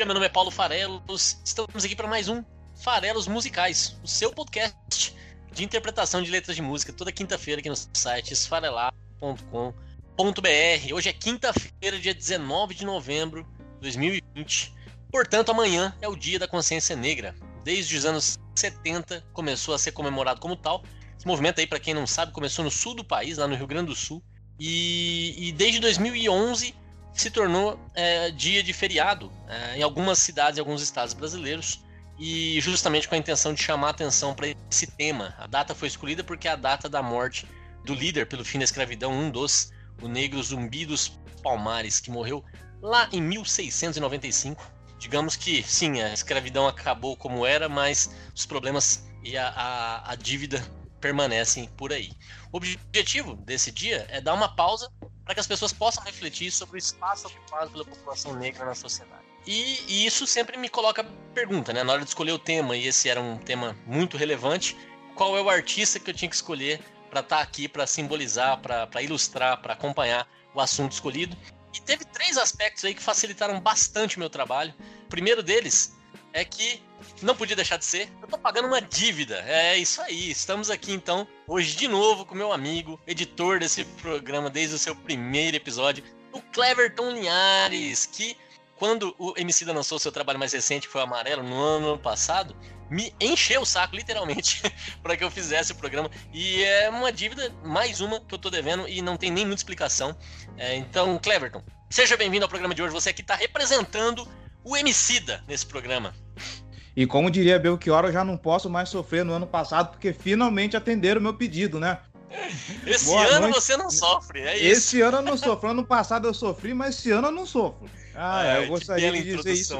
Música, meu nome é Paulo Farelos. Estamos aqui para mais um Farelos Musicais, o seu podcast de interpretação de letras de música, toda quinta-feira aqui no site esfarelar.com.br. Hoje é quinta-feira, dia 19 de novembro de 2020. Portanto, amanhã é o Dia da Consciência Negra. Desde os anos 70 começou a ser comemorado como tal. Esse movimento aí, para quem não sabe, começou no sul do país, lá no Rio Grande do Sul. E, e desde 2011 se tornou é, dia de feriado é, em algumas cidades e alguns estados brasileiros e justamente com a intenção de chamar a atenção para esse tema. A data foi escolhida porque é a data da morte do líder pelo fim da escravidão, um dos, o negro Zumbi dos Palmares, que morreu lá em 1695. Digamos que sim, a escravidão acabou como era, mas os problemas e a, a, a dívida permanecem por aí. O objetivo desse dia é dar uma pausa para que as pessoas possam refletir sobre o espaço ocupado pela população negra na sociedade. E, e, isso sempre me coloca pergunta, né? Na hora de escolher o tema, e esse era um tema muito relevante, qual é o artista que eu tinha que escolher para estar tá aqui, para simbolizar, para ilustrar, para acompanhar o assunto escolhido? E teve três aspectos aí que facilitaram bastante o meu trabalho. O primeiro deles é que não podia deixar de ser. Eu tô pagando uma dívida. É isso aí. Estamos aqui então hoje de novo com meu amigo, editor desse programa desde o seu primeiro episódio, o Cleverton Linhares, que quando o MC da lançou seu trabalho mais recente, que foi o Amarelo, no ano passado, me encheu o saco, literalmente, para que eu fizesse o programa. E é uma dívida, mais uma, que eu tô devendo e não tem nem muita explicação. É, então, Cleverton, seja bem-vindo ao programa de hoje. Você aqui está representando o Emicida nesse programa. E como diria Belchior, eu já não posso mais sofrer no ano passado, porque finalmente atenderam o meu pedido, né? Esse Boa ano noite. você não sofre, é isso. Esse ano eu não sofro. Ano passado eu sofri, mas esse ano eu não sofro. Ah, é, eu gostaria de dizer isso.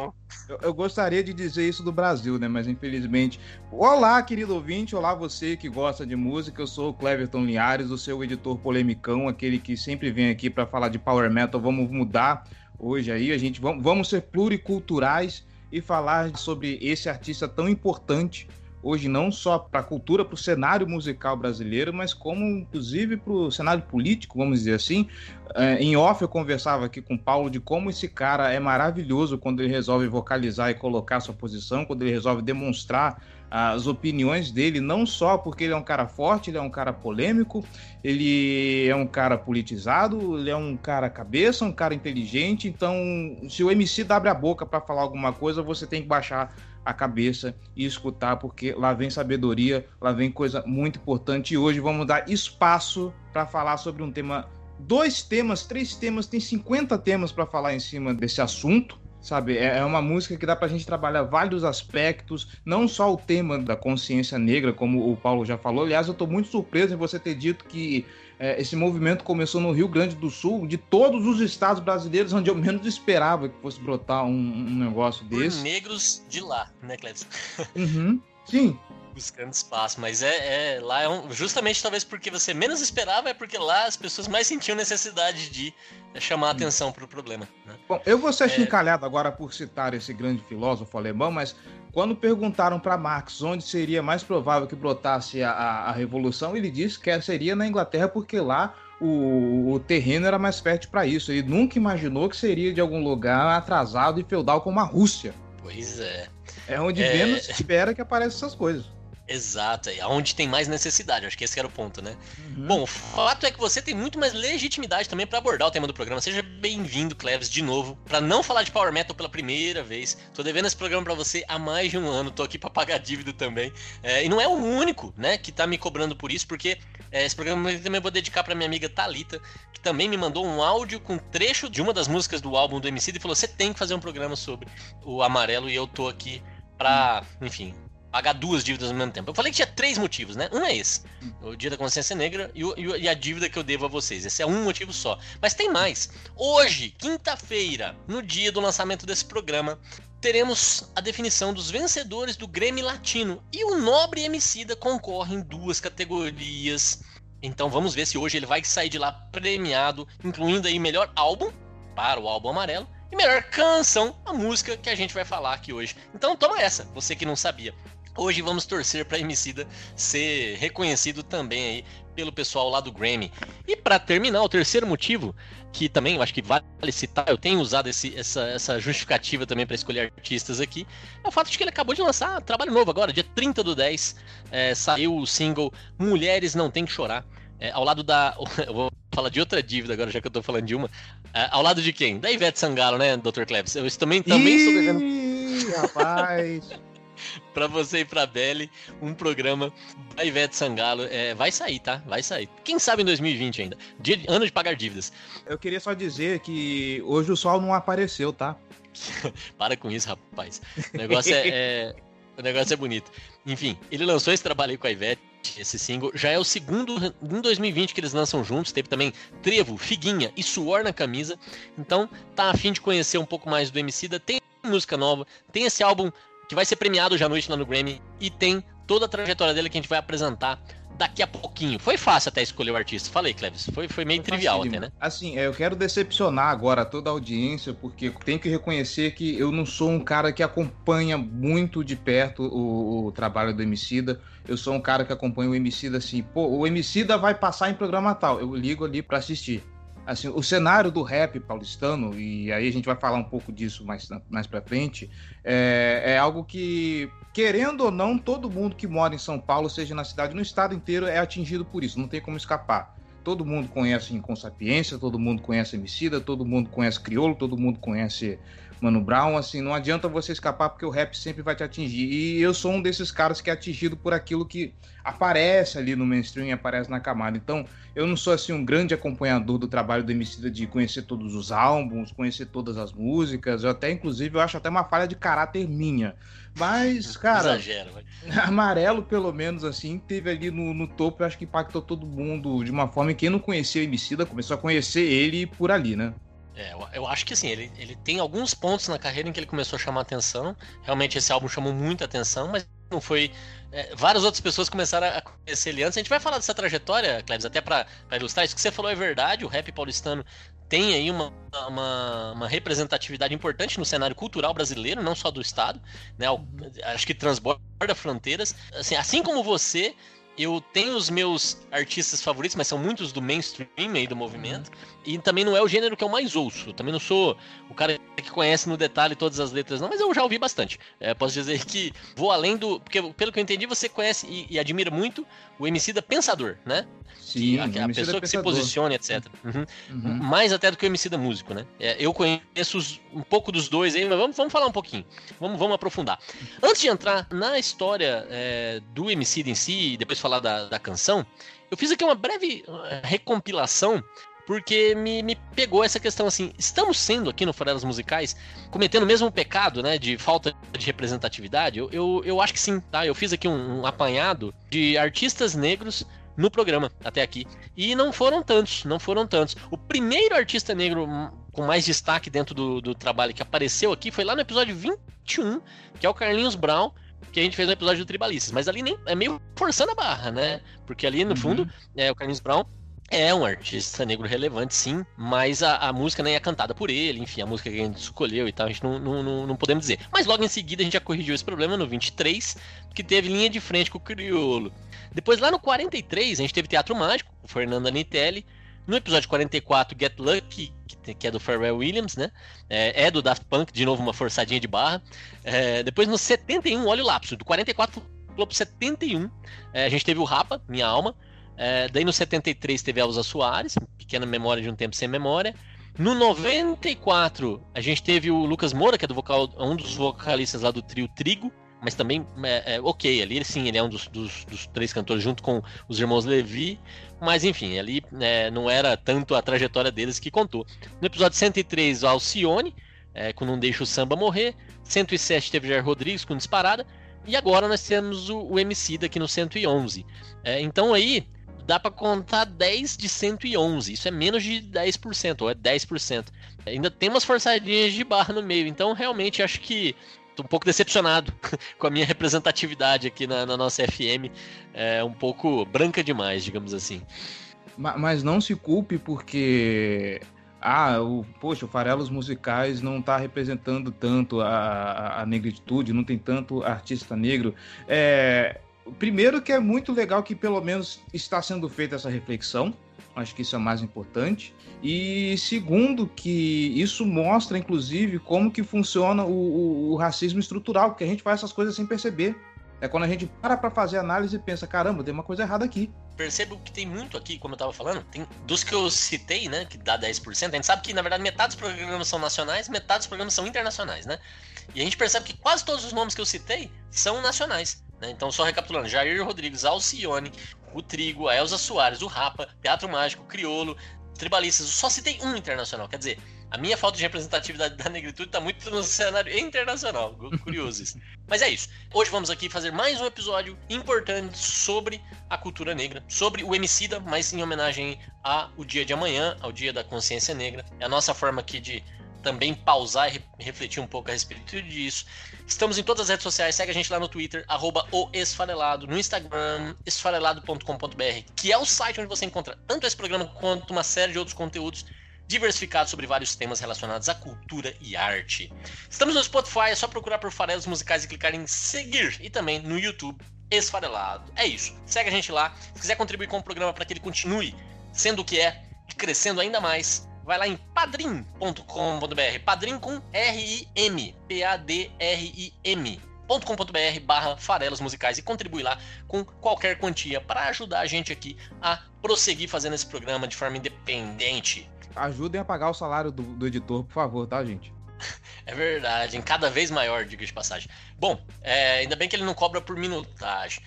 Eu, eu, gostaria de dizer isso do Brasil, né? Mas infelizmente. Olá, querido ouvinte. Olá, você que gosta de música. Eu sou o Cleverton Linhares, o seu editor polemicão, aquele que sempre vem aqui para falar de power metal. Vamos mudar hoje aí. A gente vamos, vamos ser pluriculturais e falar sobre esse artista tão importante hoje não só para a cultura, para o cenário musical brasileiro, mas como inclusive para o cenário político, vamos dizer assim. É, em off eu conversava aqui com o Paulo de como esse cara é maravilhoso quando ele resolve vocalizar e colocar sua posição, quando ele resolve demonstrar as opiniões dele, não só porque ele é um cara forte, ele é um cara polêmico, ele é um cara politizado, ele é um cara cabeça, um cara inteligente. Então, se o MC abre a boca para falar alguma coisa, você tem que baixar a cabeça e escutar, porque lá vem sabedoria, lá vem coisa muito importante. E hoje vamos dar espaço para falar sobre um tema, dois temas, três temas, tem 50 temas para falar em cima desse assunto. Sabe, é, é uma música que dá pra gente trabalhar vários aspectos, não só o tema da consciência negra, como o Paulo já falou. Aliás, eu tô muito surpreso em você ter dito que é, esse movimento começou no Rio Grande do Sul, de todos os estados brasileiros, onde eu menos esperava que fosse brotar um, um negócio Por desse. negros de lá, né, Cleves? Uhum. Sim, buscando espaço, mas é, é lá é um, justamente talvez porque você menos esperava é porque lá as pessoas mais sentiam necessidade de chamar a atenção para o problema. Né? Bom, eu vou ser é... chincalhado agora por citar esse grande filósofo alemão, mas quando perguntaram para Marx onde seria mais provável que brotasse a, a, a revolução, ele disse que seria na Inglaterra porque lá o, o, terreno era mais fértil para isso. Ele nunca imaginou que seria de algum lugar atrasado e feudal como a Rússia. Pois é. É onde é... menos espera que apareçam essas coisas. Exato, é onde tem mais necessidade, acho que esse era o ponto, né? Uhum. Bom, o fato é que você tem muito mais legitimidade também para abordar o tema do programa. Seja bem-vindo, Cleves, de novo, para não falar de Power Metal pela primeira vez. Tô devendo esse programa para você há mais de um ano, tô aqui para pagar dívida também. É, e não é o único, né, que tá me cobrando por isso, porque é, esse programa eu também vou dedicar para minha amiga Talita, que também me mandou um áudio com trecho de uma das músicas do álbum do MC e falou: "Você tem que fazer um programa sobre o Amarelo" e eu tô aqui para, enfim, pagar duas dívidas ao mesmo tempo. Eu falei que tinha três motivos, né? Um é esse, o Dia da Consciência Negra e, o, e a dívida que eu devo a vocês. Esse é um motivo só. Mas tem mais. Hoje, quinta-feira, no dia do lançamento desse programa, teremos a definição dos vencedores do Grêmio Latino. E o Nobre Emicida concorre em duas categorias. Então vamos ver se hoje ele vai sair de lá premiado, incluindo aí melhor álbum para o álbum amarelo e melhor canção, a música que a gente vai falar aqui hoje. Então toma essa, você que não sabia. Hoje vamos torcer para Emicida ser reconhecido também aí pelo pessoal lá do Grammy. E para terminar, o terceiro motivo, que também eu acho que vale citar, eu tenho usado esse, essa, essa justificativa também para escolher artistas aqui, é o fato de que ele acabou de lançar trabalho novo agora, dia 30 do 10, é, saiu o single Mulheres Não Tem Que Chorar. É, ao lado da. Eu vou falar de outra dívida agora, já que eu tô falando de uma. É, ao lado de quem? Da Ivete Sangalo, né, Dr. Klebs? Eu também, também Ih, estou devendo. Rapaz! pra você e pra Belly, um programa da Ivete Sangalo. É, vai sair, tá? Vai sair. Quem sabe em 2020 ainda. Dia, ano de pagar dívidas. Eu queria só dizer que hoje o sol não apareceu, tá? Para com isso, rapaz. O negócio é, é, o negócio é bonito. Enfim, ele lançou esse trabalho aí com a Ivete, esse single. Já é o segundo em 2020 que eles lançam juntos. Teve também Trevo, Figuinha e Suor na camisa. Então, tá afim de conhecer um pouco mais do Emicida. Tem música nova, tem esse álbum que vai ser premiado hoje à noite lá no Grammy e tem toda a trajetória dele que a gente vai apresentar daqui a pouquinho. Foi fácil até escolher o artista. Falei, Cleves. Foi, foi meio foi trivial até, né? Assim, é, eu quero decepcionar agora toda a audiência, porque tenho que reconhecer que eu não sou um cara que acompanha muito de perto o, o trabalho do Emicida. Eu sou um cara que acompanha o Emicida assim, pô, o Emicida vai passar em programa tal. Eu ligo ali para assistir assim, o cenário do rap paulistano, e aí a gente vai falar um pouco disso mais, mais pra frente, é, é algo que, querendo ou não, todo mundo que mora em São Paulo, seja na cidade, no estado inteiro, é atingido por isso, não tem como escapar. Todo mundo conhece Inconsapiência, todo mundo conhece Emicida, todo mundo conhece Criolo, todo mundo conhece Mano Brown, assim, não adianta você escapar porque o rap sempre vai te atingir. E eu sou um desses caras que é atingido por aquilo que aparece ali no mainstream e aparece na camada. Então, eu não sou assim um grande acompanhador do trabalho do Emicida de conhecer todos os álbuns, conhecer todas as músicas. Eu até, inclusive, eu acho até uma falha de caráter minha. Mas, cara, Exagero, amarelo, pelo menos, assim, teve ali no, no topo, eu acho que impactou todo mundo de uma forma que quem não conhecia o Emicida começou a conhecer ele por ali, né? É, eu, acho que assim, ele, ele tem alguns pontos na carreira em que ele começou a chamar atenção. Realmente esse álbum chamou muita atenção, mas não foi. É, várias outras pessoas começaram a conhecer ele antes. A gente vai falar dessa trajetória, Cleves, até para ilustrar. Isso que você falou é verdade. O rap paulistano tem aí uma, uma, uma, representatividade importante no cenário cultural brasileiro, não só do Estado. Né? Acho que transborda fronteiras. Assim, assim como você, eu tenho os meus artistas favoritos, mas são muitos do mainstream aí do movimento. E também não é o gênero que eu mais ouço. Também não sou o cara que conhece no detalhe todas as letras, não, mas eu já ouvi bastante. É, posso dizer que vou além do. Porque, pelo que eu entendi, você conhece e, e admira muito o MC da Pensador, né? Sim, que, a, a pessoa que se posiciona, etc. Uhum. Uhum. Mais até do que o MC da músico, né? É, eu conheço os, um pouco dos dois aí, mas vamos, vamos falar um pouquinho. Vamos, vamos aprofundar. Antes de entrar na história é, do MC em si e depois falar da, da canção, eu fiz aqui uma breve uh, recompilação porque me, me pegou essa questão assim, estamos sendo aqui no Farelas Musicais cometendo o mesmo pecado, né, de falta de representatividade? Eu, eu, eu acho que sim, tá? Eu fiz aqui um, um apanhado de artistas negros no programa até aqui. E não foram tantos, não foram tantos. O primeiro artista negro com mais destaque dentro do, do trabalho que apareceu aqui foi lá no episódio 21, que é o Carlinhos Brown, que a gente fez no episódio do Tribalistas. Mas ali nem é meio forçando a barra, né? Porque ali no uhum. fundo é o Carlinhos Brown é um artista negro relevante, sim, mas a, a, música nem é cantada por ele, enfim, a música que a gente escolheu e tal, a gente não, não, não, podemos dizer. Mas logo em seguida a gente já corrigiu esse problema no 23, que teve linha de frente com o Criolo. Depois lá no 43 a gente teve Teatro Mágico, o Fernando Anitelli. No episódio 44, Get Lucky, que é do Pharrell Williams, né? É, é, do Daft Punk, de novo uma forçadinha de barra. É, depois no 71, olha o lapso, do 44 pro 71, é, a gente teve o Rapa, Minha Alma. É, daí no 73 teve Elza Soares, Pequena Memória de um Tempo Sem Memória. No 94, a gente teve o Lucas Moura, que é do vocal, um dos vocalistas lá do trio Trigo, mas também é, é, ok, ali sim, ele é um dos, dos, dos, três cantores junto com os irmãos Levi, mas enfim, ali é, não era tanto a trajetória deles que contou. No episódio 103, o Alcione, é, com Não Deixa o Samba Morrer, 107 teve Jair Rodrigues com Disparada, E agora nós temos o, o MC daqui no 111. É, então aí dá para contar 10 de 111. Isso é menos de 10%, ou é 10%. Ainda tem umas forçadinhas de barra no meio. Então realmente acho que tô um pouco decepcionado com a minha representatividade aqui na, na nossa FM. É um pouco branca demais, digamos assim. Mas não se culpe porque ah, o, poxa, o Farelos Musicais não está representando tanto a, a, negritude, não tem tanto artista negro. É, primeiro que é muito legal que pelo menos está sendo feita essa reflexão, acho que isso é mais importante. E segundo que isso mostra, inclusive, como que funciona o, o, o racismo estrutural, porque a gente faz essas coisas sem perceber. É quando a gente para para fazer análise e pensa, caramba, tem uma coisa errada aqui. Percebo que tem muito aqui, como eu tava falando, tem dos que eu citei, né, que dá 10%, a gente sabe que na verdade metade dos programas são nacionais, metade dos programas são internacionais, né? E a gente percebe que quase todos os nomes que eu citei são nacionais. Né? Então, só recapitulando: Jair Rodrigues, Alcione, o Trigo, a Elza Soares, o Rapa, Teatro Mágico, Criolo, Tribalistas. Eu só citei um internacional. Quer dizer, a minha falta de representatividade da negritude está muito no cenário internacional. Curioso isso. Mas é isso. Hoje vamos aqui fazer mais um episódio importante sobre a cultura negra, sobre o Emicida, mas em homenagem ao dia de amanhã, ao dia da consciência negra. É a nossa forma aqui de também pausar e refletir um pouco a respeito disso. Estamos em todas as redes sociais, segue a gente lá no Twitter, arroba o Esfarelado, no Instagram, esfarelado.com.br, que é o site onde você encontra tanto esse programa quanto uma série de outros conteúdos diversificado sobre vários temas relacionados à cultura e arte. Estamos no Spotify, é só procurar por farelos musicais e clicar em seguir. E também no YouTube, Esfarelado. É isso. Segue a gente lá. Se quiser contribuir com o programa para que ele continue sendo o que é e crescendo ainda mais, vai lá em padrim.com.br. Padrim com R-I-M. P-A-D-R-I-M .com.br barra farelos musicais e contribui lá com qualquer quantia para ajudar a gente aqui a prosseguir fazendo esse programa de forma independente ajudem a pagar o salário do, do editor, por favor, tá, gente? É verdade, em cada vez maior, diga de passagem. Bom, é, ainda bem que ele não cobra por minutagem.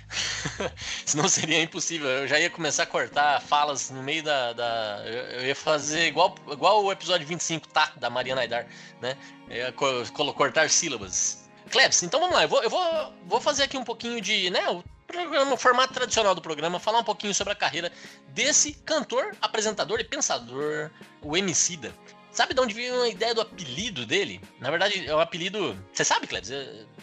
Senão seria impossível. Eu já ia começar a cortar falas no meio da. da eu ia fazer igual, igual o episódio 25, tá? Da Mariana Aidar, né? Eu ia cortar sílabas. Klebs, então vamos lá. Eu vou, eu vou, vou fazer aqui um pouquinho de. Né, programa, formato tradicional do programa, falar um pouquinho sobre a carreira desse cantor, apresentador e pensador, o Emicida. Sabe de onde veio a ideia do apelido dele? Na verdade, é um apelido. Você sabe, Cleves?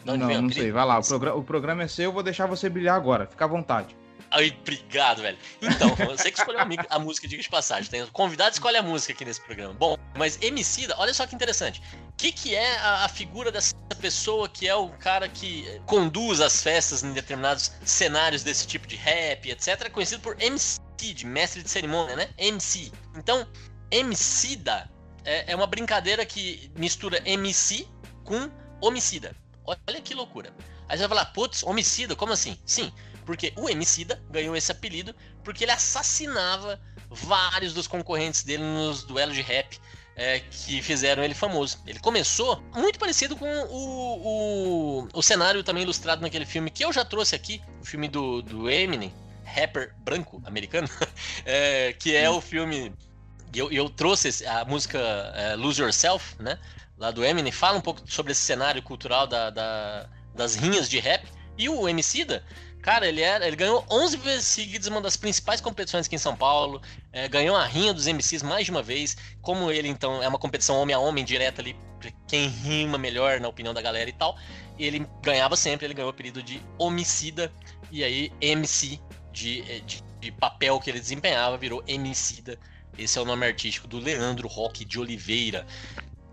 Não, não sei. Vai lá. O, programa, o programa é seu, eu vou deixar você brilhar agora. Fica à vontade. Ai, obrigado, velho. Então, você que escolheu a, música, diga de passagem. Tem, convidado escolhe a música aqui nesse programa. Bom, mas Emicida, olha só que interessante. O que, que é a, a, figura dessa pessoa que é o cara que conduz as festas em determinados cenários desse tipo de rap, etc., conhecido por MC, de mestre de cerimônia, né? MC. Então, Emicida é, é uma brincadeira que mistura MC com homicida. Olha que loucura. Aí você vai falar, putz, homicida, como assim? Sim, porque o Emicida ganhou esse apelido porque ele assassinava vários dos concorrentes dele nos duelos de rap é, que fizeram ele famoso. Ele começou muito parecido com o, o, o, cenário também ilustrado naquele filme que eu já trouxe aqui, o filme do, do Eminem, rapper branco americano, é, que é o filme. Eu, eu trouxe a música é, Lose Yourself, né? Lá do Eminem, fala um pouco sobre esse cenário cultural da, da das rinhas de rap. E o Emicida Cara, ele, era, ele ganhou 11 vezes seguidas uma das principais competições aqui em São Paulo. É, ganhou a rinha dos MCs mais de uma vez. Como ele, então, é uma competição homem a homem, direta ali, quem rima melhor na opinião da galera e tal. E ele ganhava sempre, ele ganhou o apelido de homicida. E aí, MC, de, de, de papel que ele desempenhava, virou Emicida. Esse é o nome artístico do Leandro Roque de Oliveira.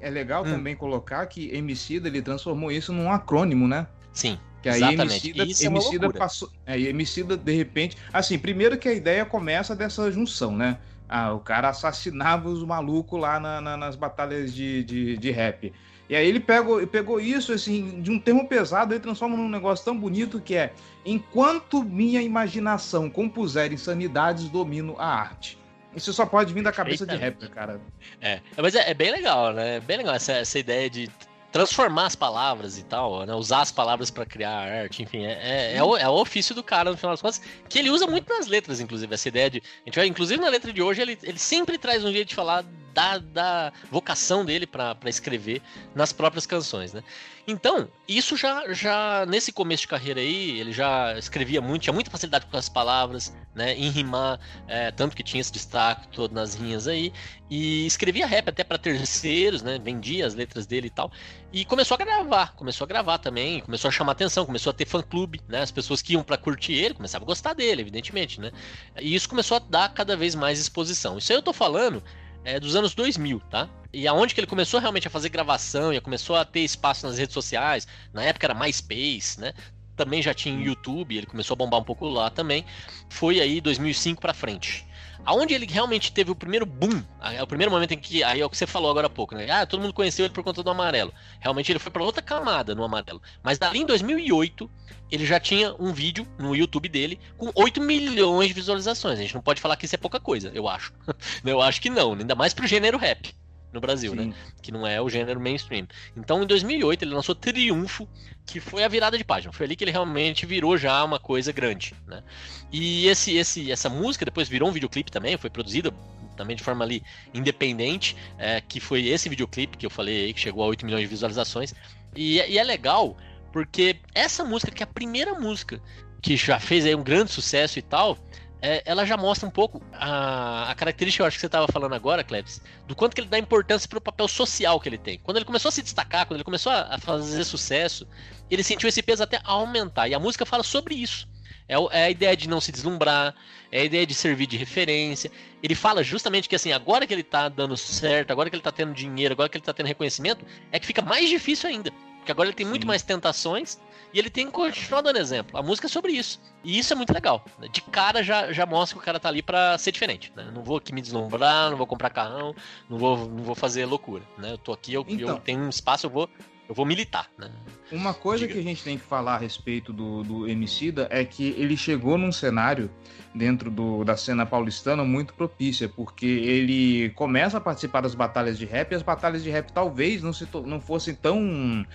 É legal hum. também colocar que Emicida, ele transformou isso num acrônimo, né? Sim. Que aí Exatamente. Emicida, Isso Emicida é passou. É, Emicida, de repente. Assim, primeiro que a ideia começa dessa junção, né? Ah, o cara assassinava os malucos lá na, na, nas batalhas de, de, de, rap. E aí ele pegou, pegou isso, assim, de um termo pesado e transforma num negócio tão bonito que é enquanto minha imaginação compuser insanidades, domino a arte. Isso só pode vir da cabeça Eita. de rapper, cara. É, mas é, é, bem legal, né? É bem legal essa, essa ideia de transformar as palavras e tal, né? Usar as palavras para criar arte, enfim, é, é, é, o, é, o, ofício do cara, no final das contas, que ele usa muito nas letras, inclusive, essa ideia de. A gente vai, inclusive na letra de hoje, ele, ele sempre traz um jeito de falar da, da vocação dele para escrever nas próprias canções, né? Então, isso já, já nesse começo de carreira aí, ele já escrevia muito, tinha muita facilidade com as palavras, né? Em rimar, é, tanto que tinha esse destaque todo nas rinhas aí, e escrevia rap até para terceiros, né? Vendia as letras dele e tal. E começou a gravar, começou a gravar também, começou a chamar atenção, começou a ter fã-clube, né? As pessoas que iam para curtir ele começavam a gostar dele, evidentemente, né? E isso começou a dar cada vez mais exposição. Isso aí eu tô falando é, dos anos 2000, tá? E aonde que ele começou realmente a fazer gravação e começou a ter espaço nas redes sociais, na época era MySpace, né? Também já tinha YouTube, ele começou a bombar um pouco lá também. Foi aí 2005 para frente. Aonde ele realmente teve o primeiro boom, é o primeiro momento em que, aí é o que você falou agora há pouco, né? Ah, todo mundo conheceu ele por conta do amarelo. Realmente ele foi para outra camada no amarelo. Mas dali em 2008, ele já tinha um vídeo no YouTube dele com 8 milhões de visualizações. A gente não pode falar que isso é pouca coisa, eu acho. eu acho que não, ainda mais pro gênero rap no Brasil, né? Sim. né? Que não é o gênero mainstream. Então, em 2008, ele lançou Triunfo, que foi a virada de página. Foi ali que ele realmente virou já uma coisa grande, né? E esse, esse, essa música depois virou um videoclipe também, foi produzida também de forma ali independente, é, que foi esse videoclipe que eu falei aí, que chegou a 8 milhões de visualizações. E, e é legal, porque essa música, que é a primeira música que já fez aí um grande sucesso e tal, é, ela já mostra um pouco a, a característica, eu acho que você estava falando agora, Klebs, do quanto que ele dá importância para o papel social que ele tem. Quando ele começou a se destacar, quando ele começou a, a fazer sucesso, ele sentiu esse peso até aumentar. E a música fala sobre isso. É, é, a ideia de não se deslumbrar, é a ideia de servir de referência. Ele fala justamente que assim, agora que ele tá dando certo, agora que ele tá tendo dinheiro, agora que ele tá tendo reconhecimento, é que fica mais difícil ainda. Porque agora ele tem Sim. muito mais tentações e ele tem que continuar dando exemplo. A música é sobre isso. E isso é muito legal. Né? De cara já, já mostra que o cara tá ali para ser diferente. Né? Não vou aqui me deslumbrar, não vou comprar carrão, não vou, não vou fazer loucura. Né? Eu tô aqui, eu, então, eu tenho um espaço, eu vou eu vou militar, né? Uma coisa Diga. que a gente tem que falar a respeito do, do Emicida é que ele chegou num cenário dentro do, da cena paulistana muito propícia, porque ele começa a participar das batalhas de rap e as batalhas de rap talvez não, se, não fossem tão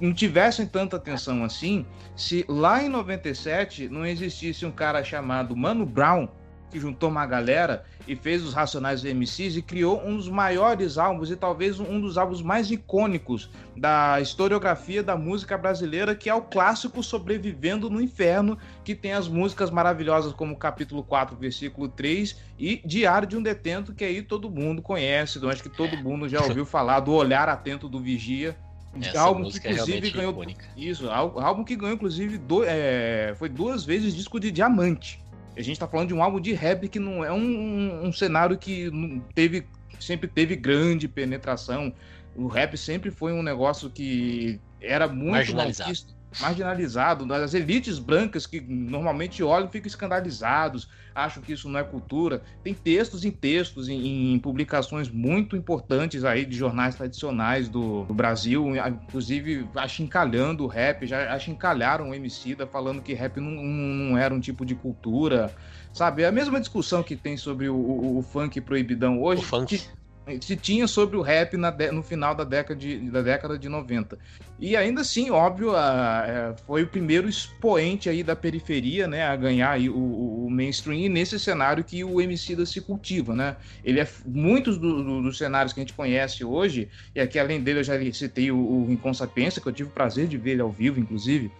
não tivessem tanta atenção assim se lá em 97 não existisse um cara chamado Mano Brown que juntou uma galera e fez os Racionais MCs e criou um dos maiores álbuns e talvez um dos álbuns mais icônicos da historiografia da música brasileira, que é o clássico Sobrevivendo no Inferno, que tem as músicas maravilhosas como capítulo 4, versículo 3 e Diário de um Detento, que aí todo mundo conhece, então acho que todo mundo já ouviu falar do Olhar Atento do Vigia, essa álbum que é inclusive é ganhou icônica. isso, álbum que ganhou inclusive do, é, foi duas vezes disco de diamante. A gente tá falando de um álbum de rap que não é um, um cenário que teve, sempre teve grande penetração. O rap sempre foi um negócio que era muito marginalizado. Marginalizado, as elites brancas que normalmente olham ficam escandalizados, acham que isso não é cultura. Tem textos em textos, em, em publicações muito importantes aí de jornais tradicionais do, do, Brasil, inclusive achincalhando o rap, já achincalharam o Emicida falando que rap não, não era um tipo de cultura, sabe? É a mesma discussão que tem sobre o, o, o funk proibidão hoje. O funk. Que, se tinha sobre o rap no final da década, de, da década de 90. E ainda assim, óbvio, a, a, é, foi o primeiro expoente aí da periferia, né, a ganhar o, o, mainstream nesse cenário que o Emicida se cultiva, né? Ele é muitos do, do, dos cenários que a gente conhece hoje, e aqui além dele eu já citei o, o Inconsapiência, que eu tive o prazer de ver ele ao vivo, inclusive.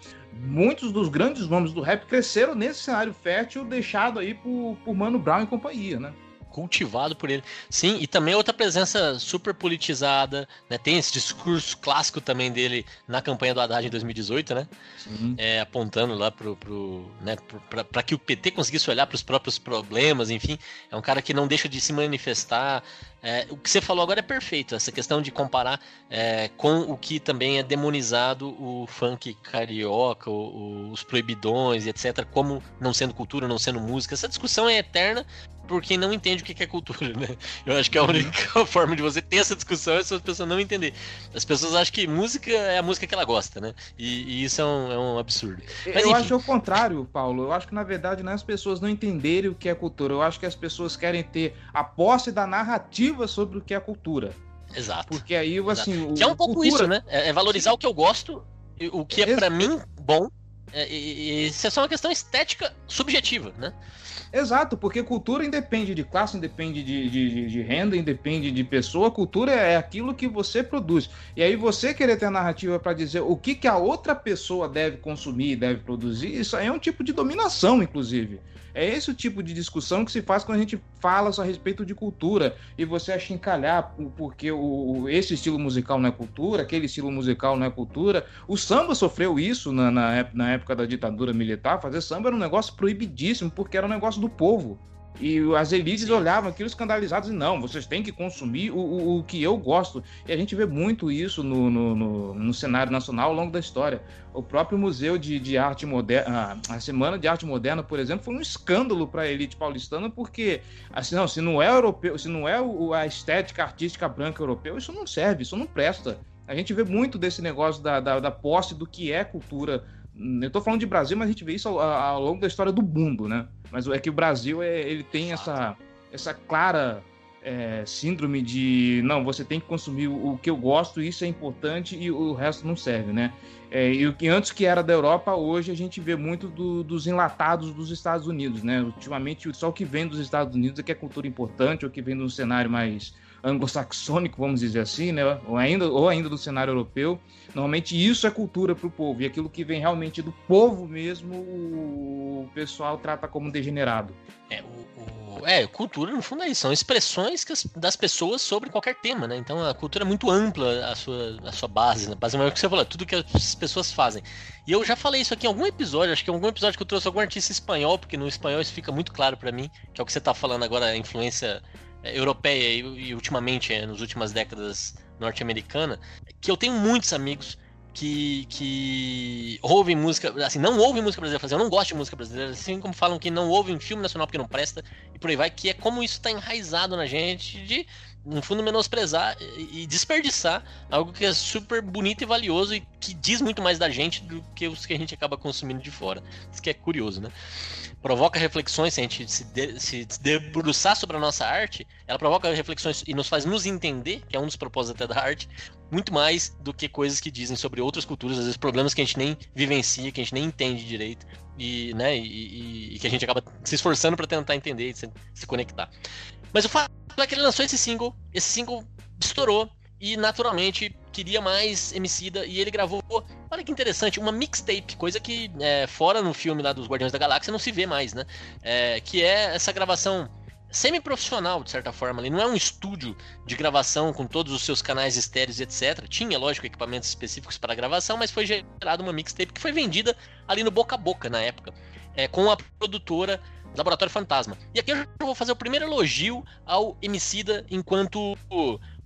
Muitos dos grandes nomes do rap cresceram nesse cenário fértil deixado aí por, por Mano Brown e companhia, né? Cultivado por ele. Sim, e também outra presença super politizada, né? Tem esse discurso clássico também dele na campanha do Haddad em 2018, né? É, apontando lá pro, pro né, para que o PT conseguisse olhar para os próprios problemas, enfim. É um cara que não deixa de se manifestar. É, o que você falou agora é perfeito, essa questão de comparar é, com o que também é demonizado o funk carioca, o, o, os proibidões, etc., como não sendo cultura, não sendo música. Essa discussão é eterna, por quem não entende o que é cultura, né? Eu acho que a única forma de você ter essa discussão é se as pessoas não entender. As pessoas acham que música é a música que ela gosta, né? E, e isso é um, é um absurdo. Mas, eu enfim. acho o contrário, Paulo. Eu acho que na verdade não é as pessoas não entenderem o que é cultura. Eu acho que as pessoas querem ter a posse da narrativa sobre o que é cultura. Exato. Porque aí, assim. Exato. que é um pouco cultura... isso, né? É, é valorizar o que eu gosto, o que é para mim bom. É, isso é só uma questão estética subjetiva, né? Exato, porque cultura independe de classe, independe de, de, de, renda, independe de pessoa. Cultura é aquilo que você produz. E aí você querer ter a narrativa para dizer o que, que a outra pessoa deve consumir, deve produzir, isso aí é um tipo de dominação, inclusive. É esse o tipo de discussão que se faz quando a gente fala a respeito de cultura e você achincalhar porque o, esse estilo musical não é cultura, aquele estilo musical não é cultura. O samba sofreu isso na, na, na época da ditadura militar. Fazer samba era um negócio proibidíssimo porque era um negócio do povo. E as elites olhavam aquilo escandalizados e não, vocês têm que consumir o, o, o, que eu gosto. E a gente vê muito isso no, no, no, no cenário nacional ao longo da história. O próprio Museu de, de Arte Moderna, a Semana de Arte Moderna, por exemplo, foi um escândalo para a elite paulistana, porque assim, não, se não é europeu, se não é a estética artística branca europeu, isso não serve, isso não presta. A gente vê muito desse negócio da, da, da posse do que é cultura eu estou falando de Brasil, mas a gente vê isso ao, ao, longo da história do mundo, né? Mas é que o Brasil é, ele tem essa, essa clara é, síndrome de não, você tem que consumir o, o, que eu gosto, isso é importante e o resto não serve, né? É, e o que antes que era da Europa, hoje a gente vê muito do, dos enlatados dos Estados Unidos, né? Ultimamente só o que vem dos Estados Unidos é que é cultura importante, ou que vem de um cenário mais anglo-saxônico, vamos dizer assim, né? ou, ainda, ou ainda do cenário europeu. Normalmente isso é cultura para o povo, e aquilo que vem realmente do povo mesmo, o pessoal trata como degenerado. É, o, o, é cultura no fundo é isso, são expressões as, das pessoas sobre qualquer tema, né? Então a cultura é muito ampla, a sua, a sua base, né? base maior que você falou, tudo que as pessoas fazem. E eu já falei isso aqui em algum episódio, acho que em algum episódio que eu trouxe algum artista espanhol, porque no espanhol isso fica muito claro para mim, que é o que você está falando agora, a influência é, europeia e, e ultimamente, é, nas últimas décadas norte-americana, que eu tenho muitos amigos que, que ouvem música, assim, não ouvem música brasileira, assim, eu não gosto de música brasileira, assim como falam que não ouvem filme nacional porque não presta, e por aí vai, que é como isso está enraizado na gente de, no fundo, menosprezar e desperdiçar algo que é super bonito e valioso e que diz muito mais da gente do que os que a gente acaba consumindo de fora. Isso que é curioso, né? provoca reflexões, se a gente se, de, se debruçar sobre a nossa arte, ela provoca reflexões e nos faz nos entender, que é um dos propósitos até da arte, muito mais do que coisas que dizem sobre outras culturas, às vezes problemas que a gente nem vivencia, que a gente nem entende direito, e, né, e, e, e que a gente acaba se esforçando para tentar entender e se, se conectar. Mas o fato é que ele lançou esse single, esse single estourou, e naturalmente queria mais Emicida e ele gravou, olha que interessante, uma mixtape, coisa que é, fora no filme lá dos Guardiões da Galáxia não se vê mais, né? É, que é essa gravação semi-profissional, de certa forma. Ele não é um estúdio de gravação com todos os seus canais estéreos e etc. Tinha, lógico, equipamentos específicos para gravação, mas foi gerada uma mixtape que foi vendida ali no boca a boca na época, é, com a produtora Laboratório Fantasma. E aqui eu vou fazer o primeiro elogio ao Emicida enquanto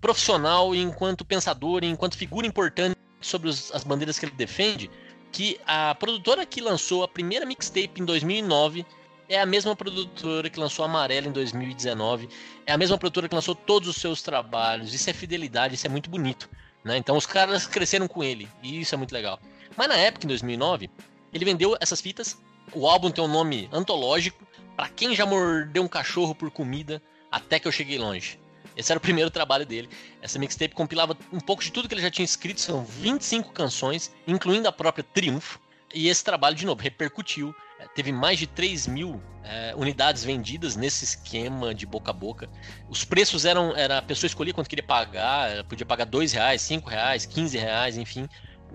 profissional, enquanto pensador, enquanto figura importante sobre os, as bandeiras que ele defende, que a produtora que lançou a primeira mixtape em 2009 é a mesma produtora que lançou Amarela em 2019, é a mesma produtora que lançou todos os seus trabalhos. Isso é fidelidade, isso é muito bonito. Né? Então os caras cresceram com ele, e isso é muito legal. Mas na época, em 2009, ele vendeu essas fitas. O álbum tem um nome antológico, para quem já mordeu um cachorro por comida, até que eu cheguei longe. Esse era o primeiro trabalho dele. Essa mixtape compilava um pouco de tudo que ele já tinha escrito, são 25 canções, incluindo a própria Triunfo. E esse trabalho, de novo, repercutiu. É, teve mais de 3 mil é, unidades vendidas nesse esquema de boca a boca. Os preços eram. Era, a pessoa escolhia quanto queria pagar, podia pagar 2 reais, 5 reais, 15 reais, enfim.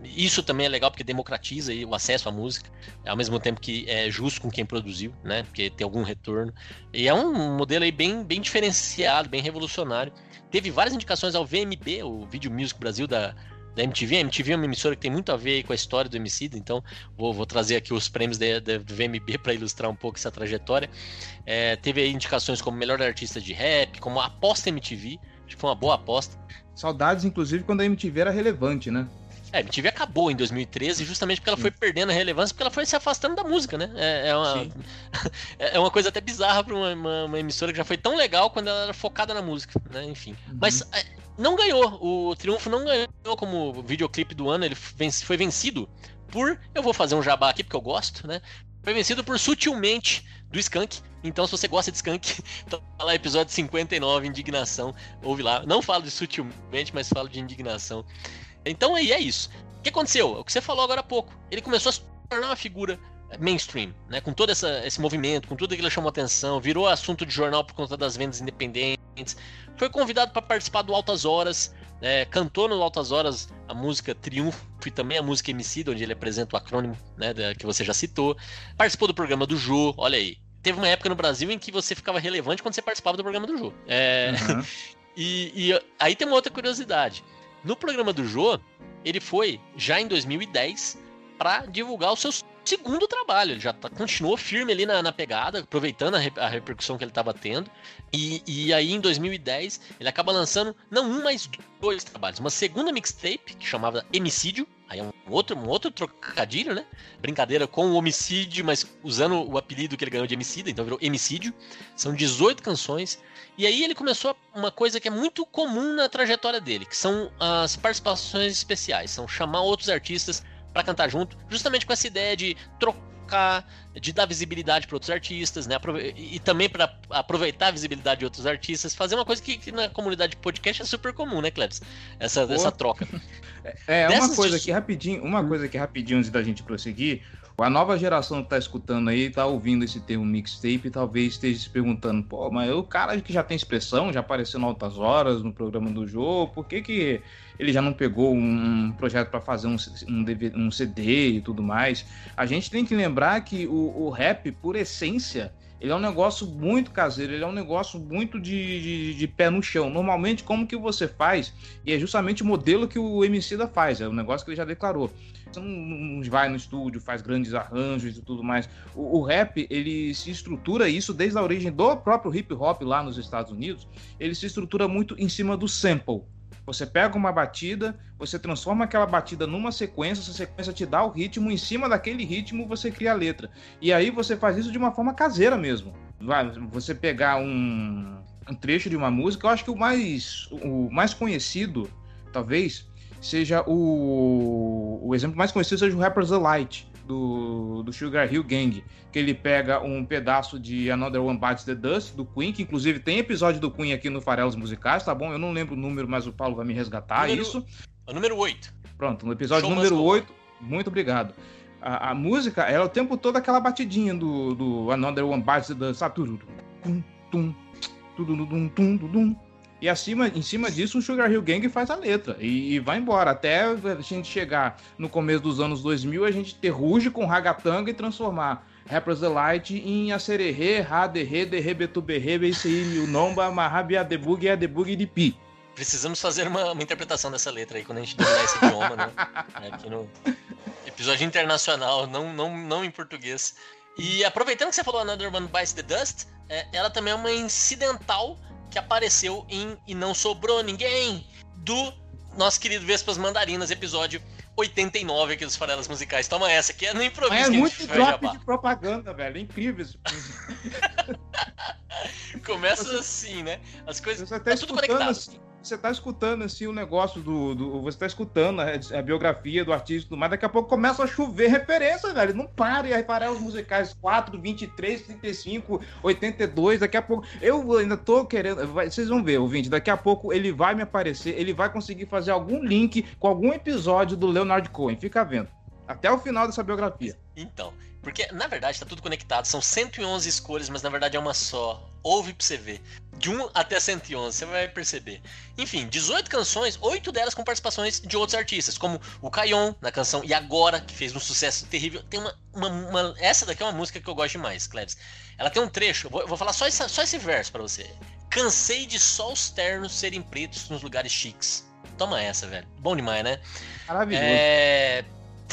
Isso também é legal porque democratiza o acesso à música, ao mesmo tempo que é justo com quem produziu, né? Porque tem algum retorno. E é um modelo aí bem, bem diferenciado, bem revolucionário. Teve várias indicações ao VMB, o Video Music Brasil da, da MTV. A MTV é uma emissora que tem muito a ver com a história do Emicida, então vou, vou trazer aqui os prêmios do VMB para ilustrar um pouco essa trajetória. É, teve indicações como melhor artista de rap, como aposta MTV, acho que foi uma boa aposta. Saudades, inclusive, quando a MTV era relevante, né? É, a MTV acabou em 2013 justamente porque ela foi perdendo a relevância, porque ela foi se afastando da música, né? É, é uma, é uma coisa até bizarra para uma, uma, uma, emissora que já foi tão legal quando ela era focada na música, né? Enfim. Uhum. Mas é, não ganhou. O Triunfo não ganhou como videoclipe do ano, ele foi vencido por. Eu vou fazer um jabá aqui porque eu gosto, né? Foi vencido por Sutilmente do Skank. Então, se você gosta de Skank, tá lá episódio 59, Indignação. Ouve lá. Não falo de Sutilmente, mas falo de Indignação. Então aí é isso. O que aconteceu? O que você falou agora há pouco. Ele começou a se tornar uma figura mainstream, né? Com todo essa, esse movimento, com tudo que ele chamou atenção, virou assunto de jornal por conta das vendas independentes. Foi convidado para participar do Altas Horas, é, cantou no Altas Horas a música Triunfo e também a música MC, onde ele apresenta o acrônimo, né, da, que você já citou. Participou do programa do Jô, olha aí. Teve uma época no Brasil em que você ficava relevante quando você participava do programa do Jô. É, uhum. e, e aí tem uma outra curiosidade. No programa do Jô, ele foi, já em 2010, para divulgar os seus segundo trabalho. Ele já tá, continuou firme ali na, na pegada, aproveitando a, re, a, repercussão que ele estava tendo. E, e aí, em 2010, ele acaba lançando não um, mas dois trabalhos. Uma segunda mixtape, que chamava Emicídio. Aí é um outro, um outro trocadilho, né? Brincadeira com o homicídio, mas usando o apelido que ele ganhou de Emicida, então virou Emicídio. São 18 canções. E aí ele começou uma coisa que é muito comum na trajetória dele, que são as participações especiais. São chamar outros artistas para cantar junto, justamente com essa ideia de trocar, de dar visibilidade para outros artistas, né? E também para aproveitar a visibilidade de outros artistas, fazer uma coisa que, que na comunidade de podcast é super comum, né, Cleves? Essa, essa troca. É, é uma coisa aqui rapidinho, uma coisa aqui rapidinho antes da gente prosseguir. A nova geração que tá escutando aí, tá ouvindo esse termo mixtape, talvez esteja se perguntando, pô, mas o cara que já tem expressão, já apareceu em altas horas no programa do jogo, por que que ele já não pegou um projeto para fazer um, um, DVD, um, CD e tudo mais. A gente tem que lembrar que o, o, rap, por essência, ele é um negócio muito caseiro, ele é um negócio muito de, de, de, pé no chão. Normalmente, como que você faz, e é justamente o modelo que o da faz, é um negócio que ele já declarou. Você não, vai no estúdio, faz grandes arranjos e tudo mais. O, o, rap, ele se estrutura isso desde a origem do próprio hip hop lá nos Estados Unidos, ele se estrutura muito em cima do sample. Você pega uma batida, você transforma aquela batida numa sequência, essa sequência te dá o ritmo, em cima daquele ritmo você cria a letra. E aí você faz isso de uma forma caseira mesmo. Você pegar um, um trecho de uma música, eu acho que o mais, o mais conhecido, talvez, seja o, o exemplo mais conhecido seja o Rapper's Delight do, do Sugar Hill Gang, que ele pega um pedaço de Another One Bites the Dust, do Queen, que inclusive tem episódio do Queen aqui no Farelos Musicais, tá bom? Eu não lembro o número, mas o Paulo vai me resgatar número, isso. O número 8. Pronto, no episódio Show número 8, muito obrigado. A, a, música, ela é o tempo todo aquela batidinha do, do Another One Bites the Dust, sabe? Tum, tum, tum, tum, tum, tum, tum, e acima, em cima disso, o Sugar Hill Gang faz a letra e, e, vai embora. Até a gente chegar no começo dos anos 2000, a gente ter ruge com ragatanga e transformar Rappers Delight em Acererê, Raderê, Derê, Betuberê, Beisei, o Nomba, Mahabi, Adebug e Adebug de Pi. Precisamos fazer uma, uma, interpretação dessa letra aí quando a gente dominar esse idioma, né? Aqui no episódio internacional, não, não, não em português. E aproveitando que você falou Another One Bites the Dust, é, ela também é uma incidental que apareceu em E Não Sobrou Ninguém, do nosso querido Vespas Mandarinas, episódio 89 aqui dos Farelas Musicais. Toma essa, que é no improviso. Mas é muito drop de propaganda, velho. É incrível isso. Começa você, assim, né? As coisas. Você tá tudo conectado. Assim, você tá escutando assim o negócio do. do você tá escutando a, a, biografia do artista e tudo mais, daqui a pouco começa a chover referência, velho. Não para, e aí para os musicais 4, 23, 35, 82, daqui a pouco. Eu ainda tô querendo. Vai, vocês vão ver, ouvinte, daqui a pouco ele vai me aparecer, ele vai conseguir fazer algum link com algum episódio do Leonard Cohen. Fica vendo. Até o final dessa biografia. Então, porque na verdade tá tudo conectado, são 111 escolhas, mas na verdade é uma só. Ouve pra você ver. De 1 até 111, você vai perceber. Enfim, 18 canções, 8 delas com participações de outros artistas, como o Kayon, na canção E Agora, que fez um sucesso terrível. Tem uma, uma, uma Essa daqui é uma música que eu gosto demais, Cleves. Ela tem um trecho, eu vou, eu vou falar só, essa, só esse verso para você. Cansei de só os ternos serem pretos nos lugares chiques. Toma essa, velho. Bom demais, né? Maravilhoso. É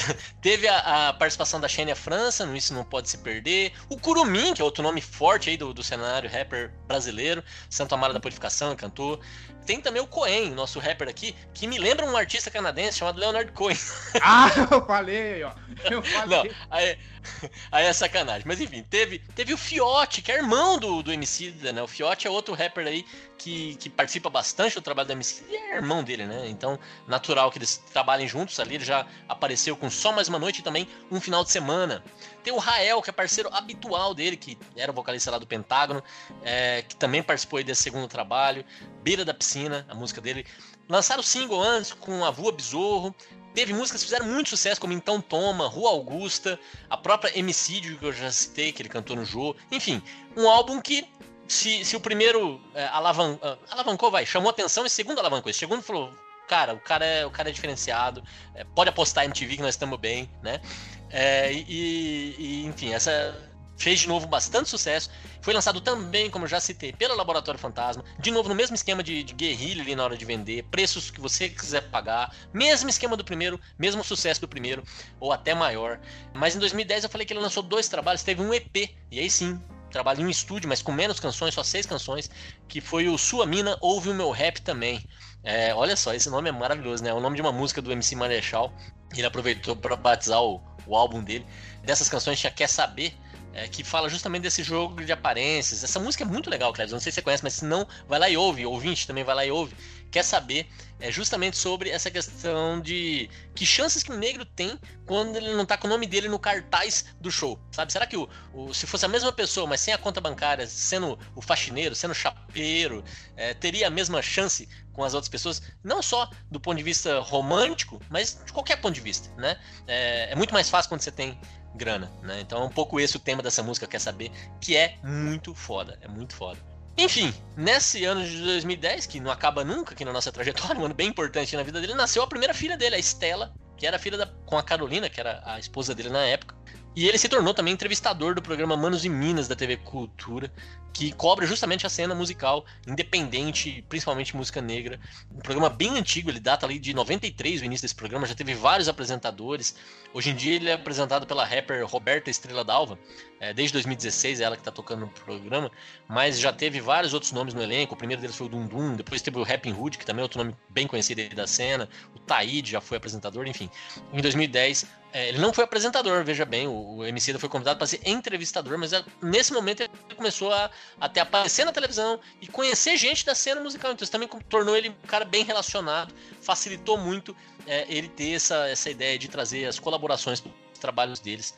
Teve a, a, participação da Xenia França, no Isso Não Pode Se Perder. O Curumim, que é outro nome forte aí do, do cenário rapper brasileiro. Santo Amaro da Purificação, cantor. Tem também o Cohen, nosso rapper aqui, que me lembra um artista canadense chamado Leonard Cohen. Ah, eu falei, ó. Eu falei. Não, aí, aí é sacanagem. Mas enfim, teve, teve o Fiote, que é irmão do, do MC, né? O Fiote é outro rapper aí que, que participa bastante do trabalho do MC e é irmão dele, né? Então, natural que eles trabalhem juntos ali. Ele já apareceu com Só Mais Uma Noite e também Um Final de Semana. Tem o Rael, que é parceiro habitual dele, que era vocalista lá do Pentágono, é, que também participou desse segundo trabalho. Beira da Piscina, a música dele. Lançaram o single antes com a Vua Besouro. teve músicas que fizeram muito sucesso, como Então Toma, Rua Augusta, a própria Emicídio, que eu já citei, que ele cantou no jogo. Enfim, um álbum que, se, se o primeiro é, alavan, uh, alavancou, vai, chamou atenção, e segundo alavancou. Esse segundo falou, cara, o cara é, o cara é diferenciado, é, pode apostar MTV que nós estamos bem, né? É, e, e, enfim, essa fez de novo bastante sucesso. Foi lançado também, como eu já citei, pelo Laboratório Fantasma. De novo, no mesmo esquema de, de guerrilha ali na hora de vender, preços que você quiser pagar. Mesmo esquema do primeiro, mesmo sucesso do primeiro, ou até maior. Mas em 2010 eu falei que ele lançou dois trabalhos, teve um EP. E aí sim, trabalho em um estúdio, mas com menos canções, só seis canções, que foi o Sua Mina Ouve o Meu Rap também. É, olha só, esse nome é maravilhoso, né? É o nome de uma música do MC Marechal. Ele aproveitou para batizar o, o álbum dele. Dessas canções tinha Quer Saber, é, que fala justamente desse jogo de aparências. Essa música é muito legal, Cleves. Não sei se você conhece, mas se não, vai lá e ouve. Ouvinte também vai lá e ouve. Quer saber é justamente sobre essa questão de que chances que o negro tem quando ele não tá com o nome dele no cartaz do show, sabe? Será que o, o se fosse a mesma pessoa, mas sem a conta bancária, sendo o faxineiro, sendo o chapeiro, é, teria a mesma chance com as outras pessoas? Não só do ponto de vista romântico, mas de qualquer ponto de vista, né? É, é muito mais fácil quando você tem grana, né? Então é um pouco esse o tema dessa música, quer saber? Que é muito foda, é muito foda. Enfim, nesse ano de 2010, que não acaba nunca aqui na nossa trajetória, um ano bem importante na vida dele, nasceu a primeira filha dele, a Estela, que era filha da, com a Carolina, que era a esposa dele na época. E ele se tornou também entrevistador do programa Manos e Minas da TV Cultura, que cobre justamente a cena musical independente, principalmente música negra. Um programa bem antigo, ele data ali de 93, o início desse programa, já teve vários apresentadores. Hoje em dia ele é apresentado pela rapper Roberta Estrela Dalva, é, desde 2016 é ela que está tocando no programa, mas já teve vários outros nomes no elenco. O primeiro deles foi o Dundum, depois teve o Rapping Hood, que também é outro nome bem conhecido da cena. O Taíde já foi apresentador, enfim. Em 2010 é, ele não foi apresentador, veja bem, o, o MC foi convidado para ser entrevistador, mas é, nesse momento ele começou a, até aparecer na televisão e conhecer gente da cena musical. Então isso também tornou ele um cara bem relacionado, facilitou muito é, ele ter essa, essa ideia de trazer as colaborações para os trabalhos deles.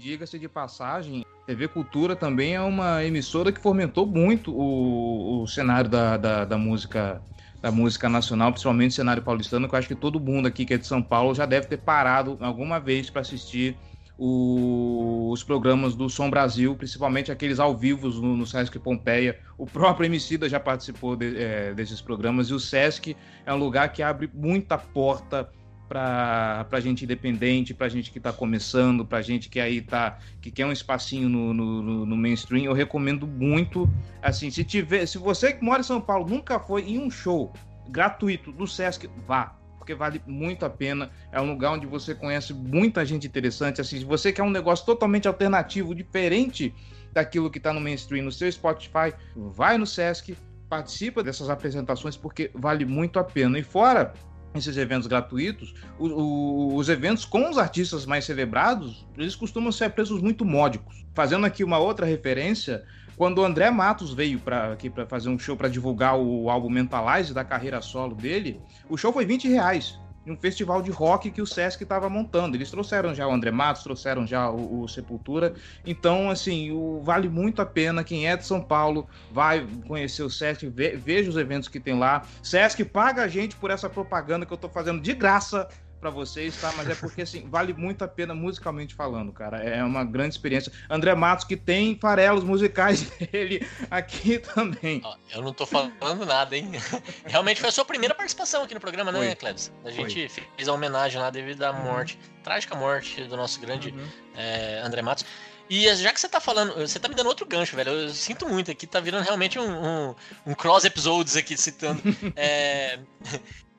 Diga-se de passagem, TV Cultura também é uma emissora que fomentou muito o, o cenário da, da, da música da música nacional, principalmente cenário paulistano, que eu acho que todo mundo aqui que é de São Paulo já deve ter parado alguma vez para assistir o, os programas do Som Brasil, principalmente aqueles ao vivo no, no Sesc Pompeia. O próprio Emicida já participou de, é, desses programas e o Sesc é um lugar que abre muita porta para a gente independente, para gente que está começando, para gente que aí tá que quer um espacinho no, no, no, mainstream, eu recomendo muito. Assim, se tiver, se você que mora em São Paulo nunca foi em um show gratuito do Sesc, vá porque vale muito a pena. É um lugar onde você conhece muita gente interessante. Assim, se você quer um negócio totalmente alternativo, diferente daquilo que está no mainstream, no seu Spotify, vai no Sesc, participa dessas apresentações, porque vale muito a pena. E fora esses eventos gratuitos, o, o, os eventos com os artistas mais celebrados, eles costumam ser preços muito módicos. Fazendo aqui uma outra referência, quando o André Matos veio para aqui para fazer um show para divulgar o álbum Mentalize da carreira solo dele, o show foi 20 reais um festival de rock que o Sesc estava montando. Eles trouxeram já o André Matos, trouxeram já o, o, Sepultura. Então, assim, o, vale muito a pena. Quem é de São Paulo vai conhecer o Sesc, ve, veja os eventos que tem lá. Sesc paga a gente por essa propaganda que eu estou fazendo de graça para vocês, tá? Mas é porque, assim, vale muito a pena musicalmente falando, cara. É uma grande experiência. André Matos, que tem farelos musicais dele aqui também. Eu não tô falando nada, hein? Realmente foi a sua primeira participação aqui no programa, né, Cleves? A gente foi. fez a homenagem lá devido à uhum. morte, uhum. trágica morte do nosso grande uhum. é, André Matos. E já que você tá falando, você tá me dando outro gancho, velho. Eu sinto muito aqui, tá virando realmente um, um, um cross episodes aqui citando. é,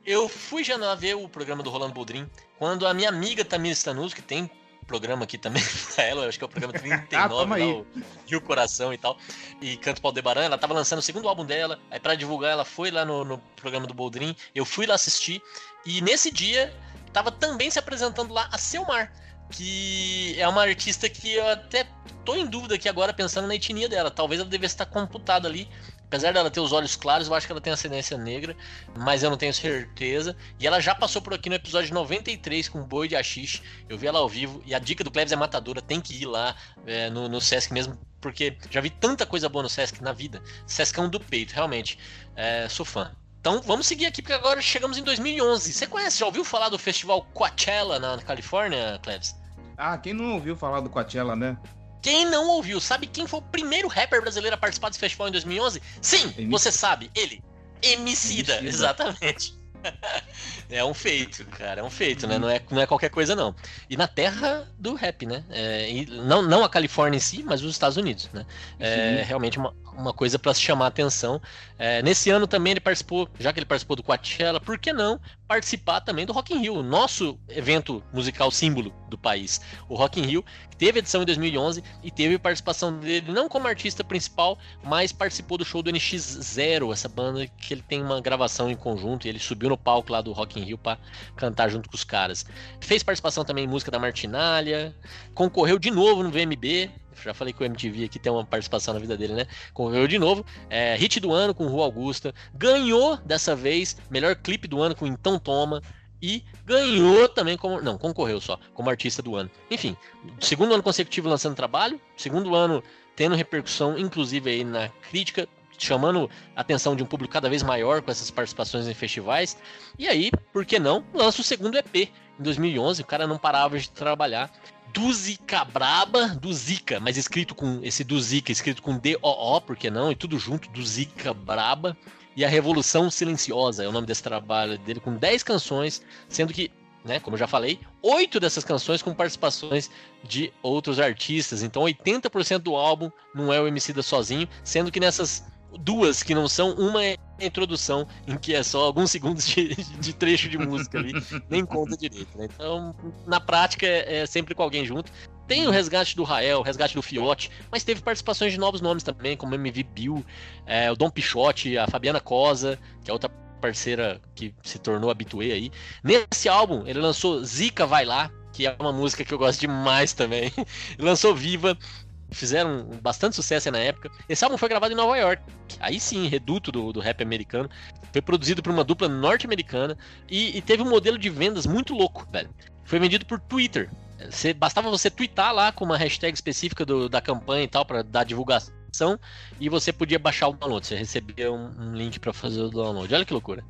eu fui já ver o programa do Rolando Boldrin quando a minha amiga Tamir Stanus, que tem programa aqui também pra ela, acho que é o programa 39, ah, lá, o Rio Coração e tal, e Canto Pau Debaran, ela tava lançando o segundo álbum dela, aí para divulgar ela foi lá no, no programa do Boldrin, eu fui lá assistir, e nesse dia tava também se apresentando lá a Selmar, que é uma artista que eu até tô em dúvida aqui agora pensando na etnia dela, talvez ela devesse estar computada ali, Apesar dela ter os olhos claros, eu acho que ela tem ascendência negra, mas eu não tenho certeza. E ela já passou por aqui no episódio 93 com Boi de Axixe. Eu vi ela ao vivo. E a dica do Cleves é matadora, tem que ir lá é, no, no Sesc mesmo, porque já vi tanta coisa boa no Sesc na vida. Sescão do peito, realmente. É, sou fã. Então vamos seguir aqui, porque agora chegamos em 2011. Você conhece, já ouviu falar do festival Coachella na Califórnia, Cleves? Ah, quem não ouviu falar do Coachella, né? Quem não ouviu, sabe quem foi o primeiro rapper brasileiro a participar desse festival em 2011? Sim, você sabe, ele. Emicida, Emicida. exatamente. é um feito, cara, é um feito, né? Não é, não é qualquer coisa, não. E na terra do rap, né? É, não, não a Califórnia em si, mas os Estados Unidos, né? É realmente uma, uma coisa para se chamar a atenção. É, nesse ano também ele participou, já que ele participou do Coachella, por que não participar também do Rock in Rio, nosso evento musical símbolo do país. O Rock in Rio, teve edição em 2011 e teve participação dele não como artista principal, mas participou do show do NX0, essa banda que ele tem uma gravação em conjunto e ele subiu no palco lá do Rock in Rio para cantar junto com os caras. Fez participação também em música da Martinalha, concorreu de novo no VMB, já falei que o MTV aqui tem uma participação na vida dele, né? Concorreu de novo. É, hit do ano com Rua Augusta. Ganhou dessa vez melhor clipe do ano com Então Toma. E ganhou também como. Não, concorreu só, como artista do ano. Enfim, segundo ano consecutivo lançando trabalho, segundo ano tendo repercussão, inclusive aí na crítica, chamando a atenção de um público cada vez maior com essas participações em festivais. E aí, por que não, lança o segundo EP em 2011. O cara não parava de trabalhar do Zika Braba, do Zika, mas escrito com esse do Zika, escrito com D-O-O, por que não? E tudo junto, do Zika Braba. E a Revolução Silenciosa é o nome desse trabalho dele, com 10 canções, sendo que, né, como eu já falei, oito dessas canções com participações de outros artistas. Então 80% do álbum não é o MC da sozinho, sendo que nessas duas que não são, uma é a introdução, em que é só alguns segundos de, de trecho de música ali, nem conta direito, né? Então, na prática, é, é sempre com alguém junto. Tem o resgate do Rael, o resgate do Fiote, mas teve participações de novos nomes também, como MV Bill, é, o Dom Pichote, a Fabiana Cosa, que é outra parceira que se tornou habituê aí. Nesse álbum, ele lançou Zica Vai Lá, que é uma música que eu gosto demais também. lançou Viva, fizeram bastante sucesso na época. Esse álbum foi gravado em Nova York. Aí sim, reduto do, do rap americano. Foi produzido por uma dupla norte-americana e, e, teve um modelo de vendas muito louco, velho. Foi vendido por Twitter. Você, bastava você twittar lá com uma hashtag específica do, da campanha e tal, para dar divulgação, e você podia baixar o download. Você recebia um, um link para fazer o download. Olha que loucura.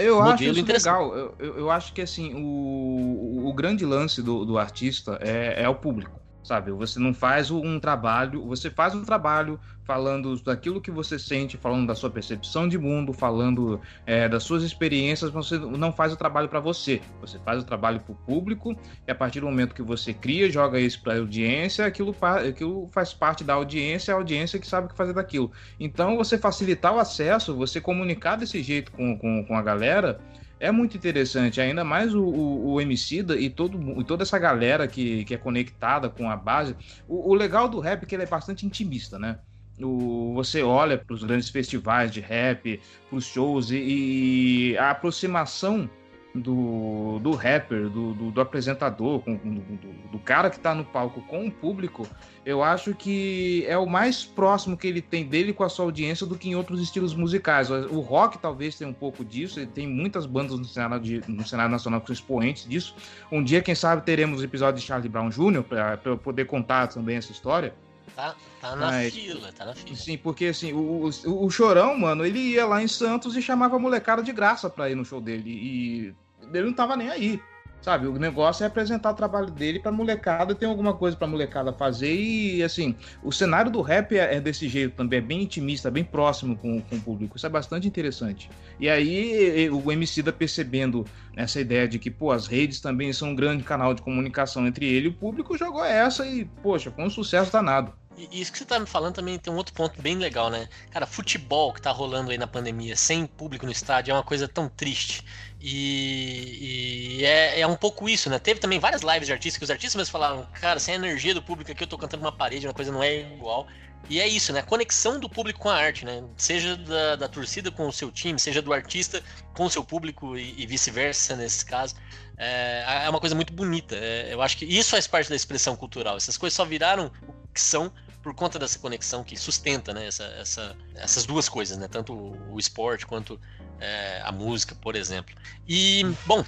Eu acho isso legal. Eu, eu, eu, acho que assim, o, o grande lance do, do artista é, é o público sabe? Você não faz um trabalho, você faz um trabalho falando daquilo que você sente, falando da sua percepção de mundo, falando é, das suas experiências, você não faz o trabalho para você, você faz o trabalho para o público e a partir do momento que você cria, joga isso para a audiência, aquilo, aquilo faz parte da audiência, a audiência que sabe o que fazer daquilo. Então, você facilitar o acesso, você comunicar desse jeito com, com, com a galera, é muito interessante, ainda mais o, o, o Emicida e, todo, e toda essa galera que, que é conectada com a base. O, o legal do rap é que ele é bastante intimista, né? O, você olha para os grandes festivais de rap, para os shows e, e a aproximação do, do rapper, do, do, do apresentador, com, do, do, cara que está no palco com o público, eu acho que é o mais próximo que ele tem dele com a sua audiência do que em outros estilos musicais. O rock talvez tenha um pouco disso, ele tem muitas bandas no cenário, de, no cenário nacional que são expoentes disso. Um dia, quem sabe, teremos episódio de Charlie Brown Jr. para poder contar também essa história. Tá, tá na Mas, fila, tá na fila. Sim, porque assim, o, o, o, Chorão, mano, ele ia lá em Santos e chamava a molecada de graça pra ir no show dele. E ele não tava nem aí. Sabe, o negócio é apresentar o trabalho dele pra molecada, tem alguma coisa pra molecada fazer e, assim, o cenário do rap é, é desse jeito também, é bem intimista, bem próximo com, com o público, isso é bastante interessante. E aí o MC da percebendo essa ideia de que, pô, as redes também são um grande canal de comunicação entre ele e o público, jogou essa e, poxa, foi um sucesso danado. E isso que você tá me falando também tem um outro ponto bem legal, né? Cara, futebol que tá rolando aí na pandemia, sem público no estádio, é uma coisa tão triste. E, e é, é, um pouco isso, né? Teve também várias lives de artistas que os artistas falaram, cara, sem a energia do público aqui eu tô cantando uma parede, uma coisa não é igual. E é isso, né? A conexão do público com a arte, né? Seja da, da torcida com o seu time, seja do artista com o seu público e, e vice-versa nesse caso. É, é uma coisa muito bonita. É, eu acho que isso faz parte da expressão cultural. Essas coisas só viraram o que são por conta dessa conexão que sustenta né, essa, essa, essas duas coisas, né? Tanto o esporte quanto é, a música, por exemplo. E, bom.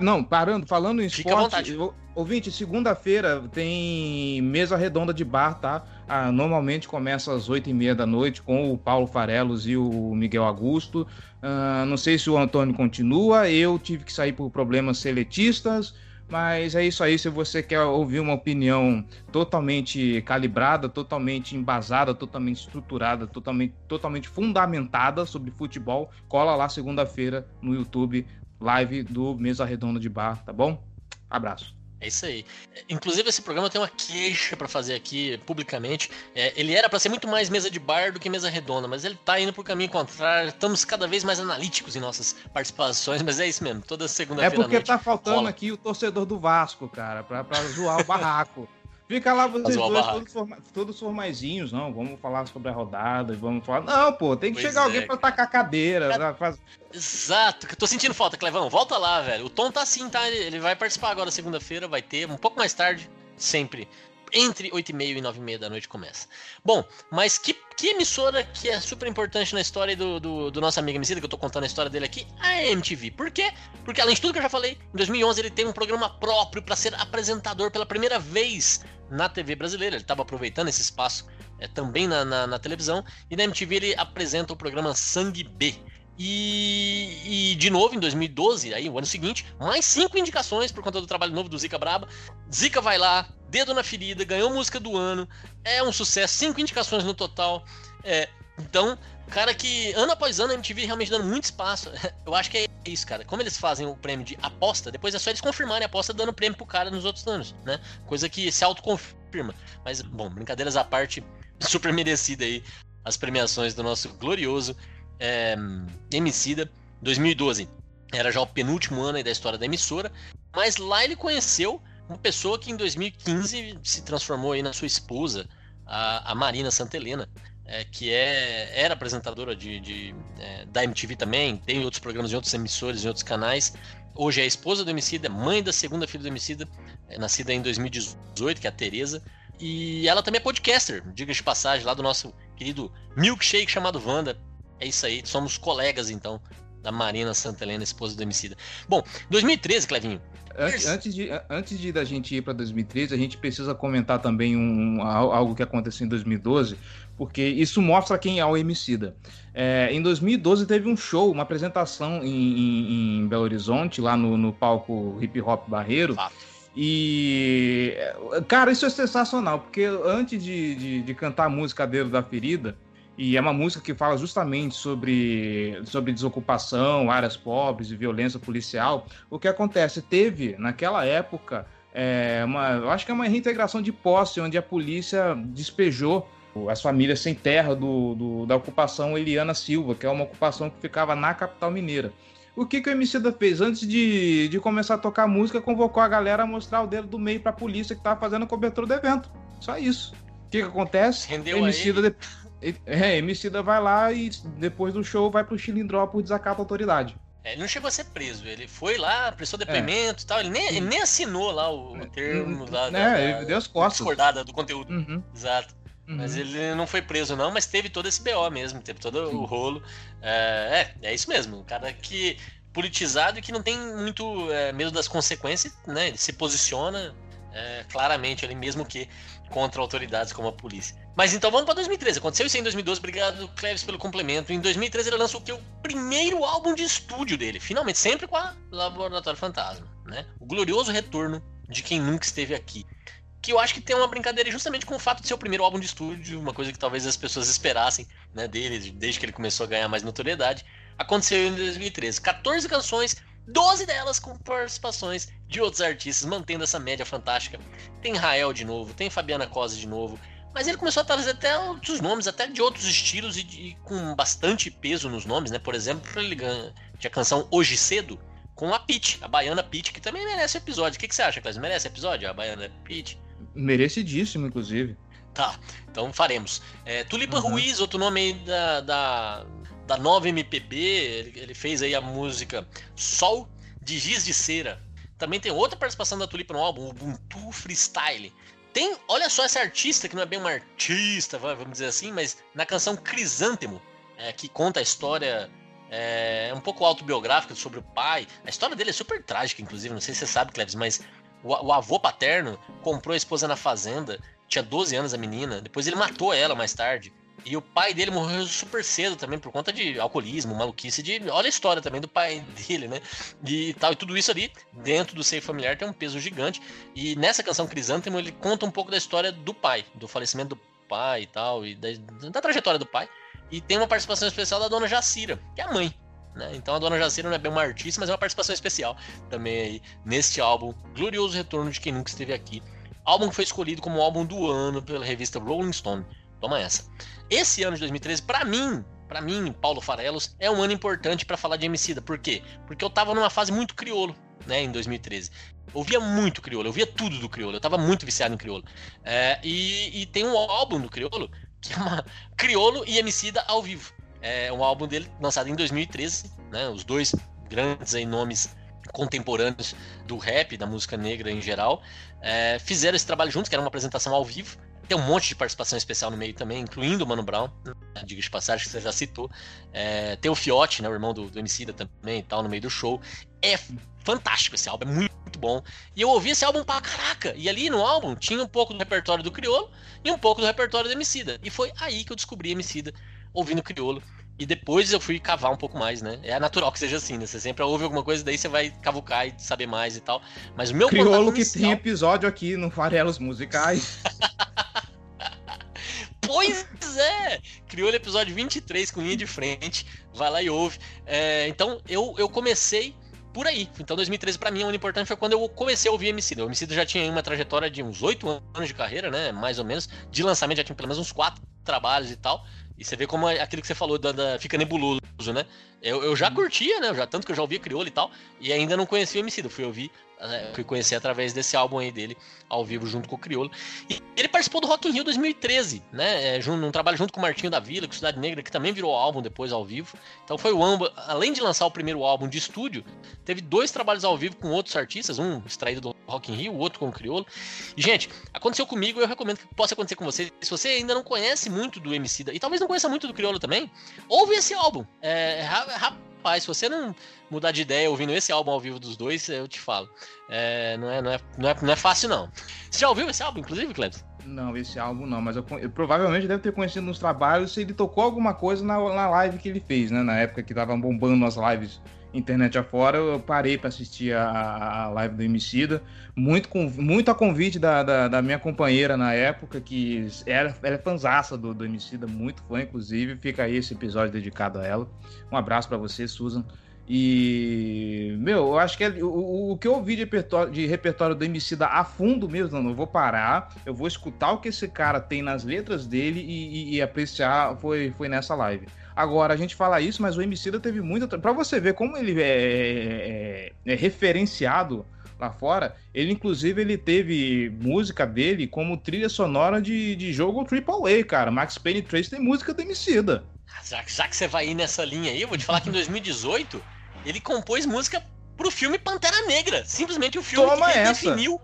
Não, parando, falando em esporte. Ouvinte, segunda-feira tem mesa redonda de bar, tá? Ah, normalmente começa às oito e meia da noite com o Paulo Farelos e o Miguel Augusto. Ah, não sei se o Antônio continua, eu tive que sair por problemas seletistas, mas é isso aí. Se você quer ouvir uma opinião totalmente calibrada, totalmente embasada, totalmente estruturada, totalmente, totalmente fundamentada sobre futebol, cola lá segunda-feira no YouTube, live do Mesa Redonda de Bar, tá bom? Abraço. É isso aí. Inclusive, esse programa tem uma queixa para fazer aqui publicamente. É, ele era para ser muito mais mesa de bar do que mesa redonda, mas ele tá indo por caminho contrário. Estamos cada vez mais analíticos em nossas participações, mas é isso mesmo. Toda segunda-feira. É porque tá faltando rola. aqui o torcedor do Vasco, cara, pra, pra zoar o barraco. Fica lá vocês dois, todos, forma, todos formaizinhos, não. Vamos falar sobre a rodada, vamos falar. Não, pô, tem que pois chegar é, alguém pra tacar a cadeira. É... Faz... Exato, que eu tô sentindo falta, Clevão. Volta lá, velho. O Tom tá assim, tá? Ele vai participar agora segunda-feira, vai ter, um pouco mais tarde, sempre entre 8 e meia e 9 e meia da noite começa. Bom, mas que, que emissora que é super importante na história do, do, do nosso amigo Emicida, que eu tô contando a história dele aqui? A MTV. Por quê? Porque além de tudo que eu já falei, em 2011 ele tem um programa próprio para ser apresentador pela primeira vez na TV brasileira. Ele estava aproveitando esse espaço é, também na, na, na televisão. E na MTV ele apresenta o programa Sangue B e, e, de novo, em 2012, aí, o ano seguinte, mais cinco indicações por conta do trabalho novo do Zica Braba. Zica vai lá, dedo na ferida, ganhou música do ano, é um sucesso, cinco indicações no total. É, então, cara que ano após ano a MTV realmente dando muito espaço. Eu acho que é isso, cara. Como eles fazem o prêmio de aposta, depois é só eles confirmarem a aposta dando prêmio pro cara nos outros anos, né? Coisa que se autoconfirma. Mas, bom, brincadeiras à parte, super merecida aí as premiações do nosso glorioso é, Emicida, 2012. Era já o penúltimo ano da história da emissora, mas lá ele conheceu uma pessoa que em 2015 se transformou aí na sua esposa, a, a Marina Santelena, é, que é, era apresentadora de, de é, da MTV também, tem outros programas em outros emissores, em outros canais. Hoje é a esposa do Emicida, é mãe da segunda filha do Emicida, é, nascida em 2018, que é a Tereza. E ela também é podcaster, diga de passagem, lá do nosso querido milkshake chamado Wanda. É isso aí, somos colegas então da Marina Santa Helena, esposa do Emicida. Bom, 2013, Clevinho. Antes, antes, de, antes de da gente ir para 2013, a gente precisa comentar também um, algo que aconteceu em 2012, porque isso mostra quem é o Emicida. É, em 2012 teve um show, uma apresentação em, em, em Belo Horizonte, lá no, no palco Hip Hop Barreiro. Fato. E, cara, isso é sensacional, porque antes de, de, de cantar a música Dedo da Ferida, e é uma música que fala justamente sobre, sobre desocupação, áreas pobres e violência policial. O que acontece? Teve, naquela época, é, uma, eu acho que é uma reintegração de posse, onde a polícia despejou as famílias sem terra do, do, da ocupação Eliana Silva, que é uma ocupação que ficava na capital mineira. O que, que o Emicida fez? Antes de, de começar a tocar música, convocou a galera a mostrar o dedo do meio para a polícia que estava fazendo a cobertura do evento. Só isso. O que, que acontece? Rendeu Emicida, é, Emicida vai lá e depois do show vai pro Chilindró por desacato à autoridade. É, ele não chegou a ser preso, ele foi lá, prestou depoimento e é. tal, ele nem, ele nem assinou lá o é, termo hum, lá. É, da, ele deu as costas. Discordada do conteúdo. Uhum. Exato. Uhum. Mas ele não foi preso, não, mas teve todo esse BO mesmo, teve todo Sim. o rolo. É, é, é, isso mesmo. Um cara que politizado e que não tem muito é, medo das consequências, né? Ele se posiciona é, claramente ali, mesmo que contra autoridades como a polícia. Mas então vamos para 2013. Aconteceu isso em 2012. Obrigado, Cleves, pelo complemento. Em 2013 ele lançou o que? O primeiro álbum de estúdio dele. Finalmente, sempre com a Laboratório Fantasma. Né? O glorioso retorno de quem nunca esteve aqui. Que eu acho que tem uma brincadeira justamente com o fato de ser o primeiro álbum de estúdio, uma coisa que talvez as pessoas esperassem né, dele, desde que ele começou a ganhar mais notoriedade. Aconteceu em 2013. 14 canções, 12 delas com participações de outros artistas, mantendo essa média fantástica. Tem Rael de novo, tem Fabiana Cosa de novo. Mas ele começou a trazer até outros nomes, até de outros estilos e, de, com bastante peso nos nomes, né? Por exemplo, ele ganha, tinha a canção Hoje Cedo com a Pete, a baiana Pete, que também merece episódio. O que, que você acha, Cláudio? Merece episódio? A baiana Pete? Merecidíssimo, inclusive. Tá, então faremos. É, Tulipa uhum. Ruiz, outro nome aí da, da, da nova MPB, ele, ele fez aí a música Sol de Giz de Cera. Também tem outra participação da Tulipa no álbum, Ubuntu Freestyle. Tem, olha só essa artista, que não é bem uma artista, vamos dizer assim, mas na canção Crisântemo, é, que conta a história é, um pouco autobiográfica sobre o pai. A história dele é super trágica, inclusive, não sei se você sabe, Cleves, mas o, o avô paterno comprou a esposa na fazenda, tinha 12 anos a menina, depois ele matou ela mais tarde. E o pai dele morreu super cedo também por conta de alcoolismo, maluquice de. Olha a história também do pai dele, né? E tal. E tudo isso ali, dentro do seio familiar, tem um peso gigante. E nessa canção Crisântemo, ele conta um pouco da história do pai, do falecimento do pai e tal, e da, da trajetória do pai. E tem uma participação especial da dona Jacira, que é a mãe. Né? Então a dona Jacira não é bem uma artista, mas é uma participação especial também aí neste álbum. Glorioso Retorno de Quem Nunca Esteve Aqui. Álbum que foi escolhido como álbum do ano pela revista Rolling Stone. Toma essa. Esse ano de 2013, para mim, para mim, Paulo Farelos, é um ano importante para falar de Emicida. Por quê? Porque eu tava numa fase muito criolo, né, em 2013. Ouvia muito criolo, eu via tudo do criolo, eu tava muito viciado em criolo. É, e, e, tem um álbum do criolo, que é uma criolo e Emicida ao vivo. É um álbum dele lançado em 2013, né, os dois grandes aí, nomes contemporâneos do rap, da música negra em geral, é, fizeram esse trabalho juntos, que era uma apresentação ao vivo. Tem um monte de participação especial no meio também, incluindo o Mano Brown, né, diga de passagem que você já citou. É, tem o Fiote, né, o irmão do, do Emicida também e tal, no meio do show. É fantástico esse álbum, é muito, muito bom. E eu ouvi esse álbum pra caraca. E ali no álbum tinha um pouco do repertório do Criolo e um pouco do repertório do Emicida. E foi aí que eu descobri Emicida ouvindo Criolo. E depois eu fui cavar um pouco mais, né? É natural que seja assim, né? Você sempre ouve alguma coisa, daí você vai cavucar e saber mais e tal. Mas o meu Criolo que inicial... tem episódio aqui no Farelos Musicais. pois é! Criou o episódio 23 com linha de frente. Vai lá e ouve. É, então eu, eu comecei por aí. Então 2013 para mim, o ano importante foi quando eu comecei a ouvir Emicida. O Emicida já tinha uma trajetória de uns oito anos de carreira, né? Mais ou menos. De lançamento já tinha pelo menos uns quatro trabalhos e tal. E você vê como é aquilo que você falou, da, da fica nebuloso, né? Eu, eu já uhum. curtia, né? Já, tanto que eu já ouvia Criolo e tal, e ainda não conhecia o Emicida. Fui ouvir, uh, fui conhecer através desse álbum aí dele, ao vivo, junto com o Criolo. E ele participou do Rock in Rio 2013, né? É, num trabalho junto com o Martinho da Vila, com Cidade Negra, que também virou álbum depois ao vivo. Então foi o ambos, além de lançar o primeiro álbum de estúdio, teve dois trabalhos ao vivo com outros artistas, um extraído do Rock in Rio, o outro com o Criolo. E, gente, aconteceu comigo, eu recomendo que possa acontecer com você. Se você ainda não conhece muito do Emicida, e talvez não conheça muito do Criolo também, ouve esse álbum. É, rapaz, se você não mudar de ideia ouvindo esse álbum ao vivo dos dois, eu te falo. É, não, é, não, é, não, é, não é fácil, não. Você já ouviu esse álbum, inclusive, Cleber? Não, esse álbum não, mas eu, eu, provavelmente deve ter conhecido nos trabalhos se ele tocou alguma coisa na, na live que ele fez, né? Na época que tava bombando as lives internet afora, eu parei para assistir a, a, live do Emicida, muito, com, muito a convite da, da, da, minha companheira na época, que era, ela é fanzaça do, do Emicida, muito fã, inclusive, fica aí esse episódio dedicado a ela. Um abraço para você, Susan. E, meu, eu acho que é, o, o que eu ouvi de repertório, de repertório do Emicida a fundo mesmo, não, vou parar, eu vou escutar o que esse cara tem nas letras dele e, e, e apreciar, foi, foi nessa live. Agora, a gente fala isso, mas o Emicida teve muita. Para você ver como ele é, é, é, referenciado lá fora, ele inclusive ele teve música dele como trilha sonora de, de jogo AAA, cara. Max Payne 3 tem música do Emicida. Já, já que você vai ir nessa linha aí, eu vou te falar que em 2018 ele compôs música pro filme Pantera Negra. Simplesmente o filme Toma que redefiniu,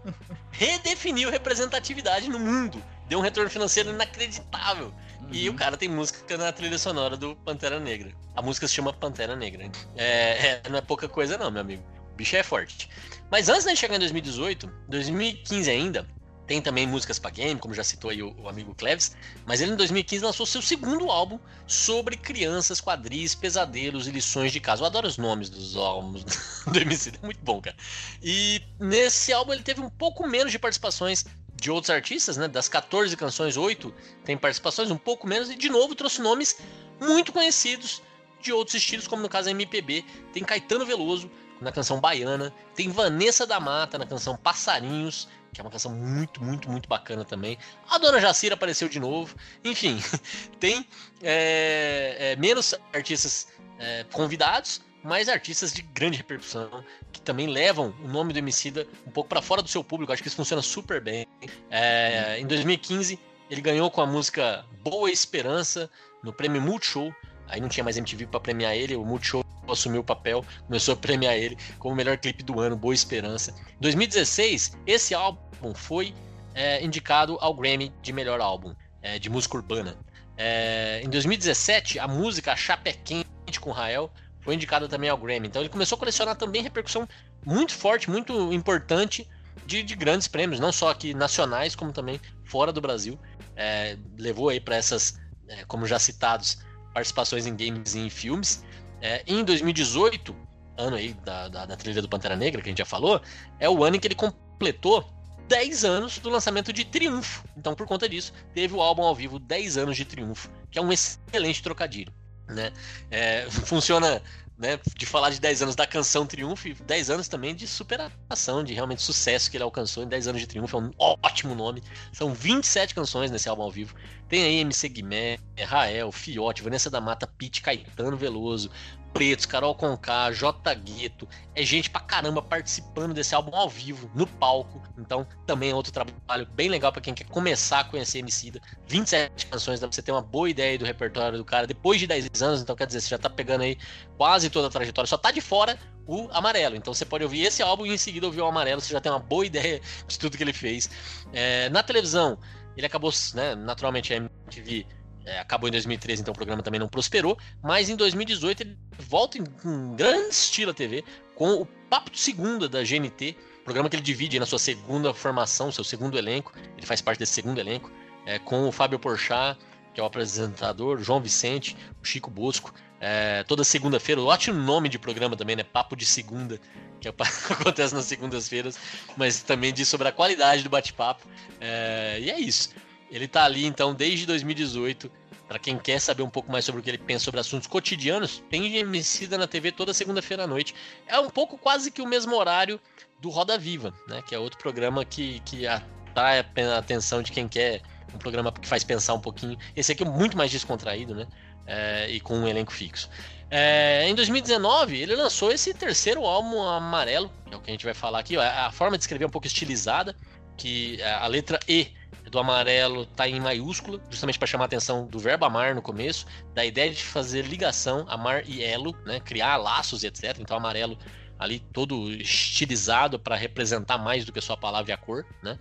redefiniu representatividade no mundo. Deu um retorno financeiro inacreditável. E o cara tem música na trilha sonora do Pantera Negra. A música se chama Pantera Negra. É, é, não é pouca coisa, não, meu amigo. O bicho é forte. Mas antes de chegar em 2018, 2015 ainda, tem também músicas para game, como já citou aí o, o, amigo Cleves, mas ele em 2015 lançou seu segundo álbum sobre crianças, quadris, pesadelos e lições de casa. Eu adoro os nomes dos álbuns do MC, é muito bom, cara. E nesse álbum ele teve um pouco menos de participações de outros artistas, né? Das 14 canções, 8 tem participações, um pouco menos, e de novo trouxe nomes muito conhecidos de outros estilos, como no caso a MPB. Tem Caetano Veloso na canção Baiana, tem Vanessa da Mata na canção Passarinhos, que é uma canção muito, muito, muito bacana também. A Dona Jacira apareceu de novo. Enfim, tem é, é, menos artistas é, convidados, mas artistas de grande repercussão, que também levam o nome do Emicida um pouco para fora do seu público. Acho que isso funciona super bem. É, em 2015, ele ganhou com a música Boa Esperança no prêmio Multishow. Aí não tinha mais MTV para premiar ele, o Multishow assumiu o papel, começou a premiar ele como o melhor clipe do ano, Boa Esperança. Em 2016, esse álbum foi é, indicado ao Grammy de melhor álbum é, de música urbana. É, em 2017, a música Chapé Quente com Rael foi indicado também ao Grammy. Então ele começou a colecionar também repercussão muito forte, muito importante de, de, grandes prêmios, não só aqui nacionais, como também fora do Brasil. É, levou aí para essas, é, como já citados, participações em games e em filmes. É, em 2018, ano aí da, da, da, trilha do Pantera Negra, que a gente já falou, é o ano em que ele completou 10 anos do lançamento de Triunfo. Então, por conta disso, teve o álbum ao vivo 10 anos de Triunfo, que é um excelente trocadilho. Né? É, funciona né, de falar de 10 anos da canção Triunfo e 10 anos também de superação, de realmente sucesso que ele alcançou em 10 anos de Triunfo, é um ótimo nome. São 27 canções nesse álbum ao vivo. Tem aí MC Guimé, Rael, Fiote, Vanessa da Mata, Pete, Caetano Veloso, Pretos, Carol Conká, J Gueto. É gente pra caramba participando desse álbum ao vivo, no palco. Então, também é outro trabalho bem legal para quem quer começar a conhecer Emicida. 27 canções, dá pra você ter uma boa ideia do repertório do cara depois de 10 anos. Então, quer dizer, você já tá pegando aí quase toda a trajetória. Só tá de fora o Amarelo. Então, você pode ouvir esse álbum e em seguida ouvir o Amarelo. Você já tem uma boa ideia de tudo que ele fez. É, na televisão, ele acabou, né, naturalmente, a MTV é, acabou em 2013, então o programa também não prosperou. Mas em 2018 ele volta em, em grande estilo à TV com o Papo de Segunda da GNT, programa que ele divide na sua segunda formação, seu segundo elenco. Ele faz parte desse segundo elenco, é, com o Fábio Porchat, que é o apresentador, João Vicente, o Chico Bosco. É, toda segunda-feira, ótimo nome de programa também, né? Papo de Segunda, que acontece nas segundas-feiras, mas também diz sobre a qualidade do bate-papo. É, e é isso. Ele tá ali então desde 2018. Para quem quer saber um pouco mais sobre o que ele pensa sobre assuntos cotidianos, tem Emicida na TV toda segunda-feira à noite. É um pouco quase que o mesmo horário do Roda Viva, né? Que é outro programa que, que atrai a atenção de quem quer um programa que faz pensar um pouquinho. Esse aqui é muito mais descontraído, né? É, e com um elenco fixo. É, em 2019, ele lançou esse terceiro álbum amarelo, que é o que a gente vai falar aqui. Ó, a forma de escrever é um pouco estilizada, que a letra E do amarelo tá em maiúscula, justamente para chamar a atenção do verbo amar no começo, da ideia de fazer ligação, amar e elo, né, criar laços e etc. Então amarelo ali todo estilizado para representar mais do que só a palavra e a cor, né?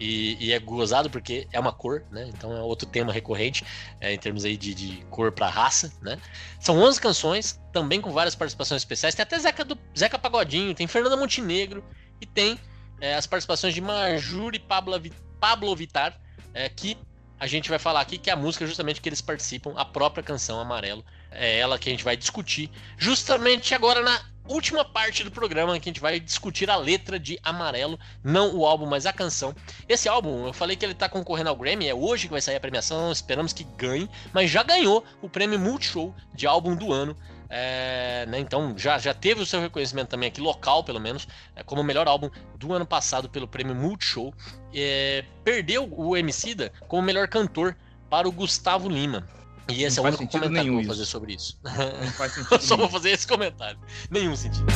E, e, é gozado porque é uma cor, né? Então é outro tema recorrente é, em termos aí de, de cor para raça, né? São 11 canções, também com várias participações especiais. Tem até Zeca, do, Zeca Pagodinho, tem Fernanda Montenegro e tem é, as participações de Marjure Pablo, Pablo Vittar, é, que a gente vai falar aqui que é a música justamente que eles participam, a própria canção Amarelo. É ela que a gente vai discutir justamente agora na última parte do programa que a gente vai discutir a letra de Amarelo, não o álbum, mas a canção. Esse álbum, eu falei que ele tá concorrendo ao Grammy, é hoje que vai sair a premiação, esperamos que ganhe, mas já ganhou o prêmio Multishow de álbum do ano é, né, então já, já teve o seu reconhecimento também aqui, local pelo menos, é, como o melhor álbum do ano passado pelo prêmio Multishow. É, perdeu o Emicida como melhor cantor para o Gustavo Lima. E esse não é o único comentário que eu vou isso. fazer sobre isso. Não faz sentido. Só vou fazer esse comentário. Nenhum sentido.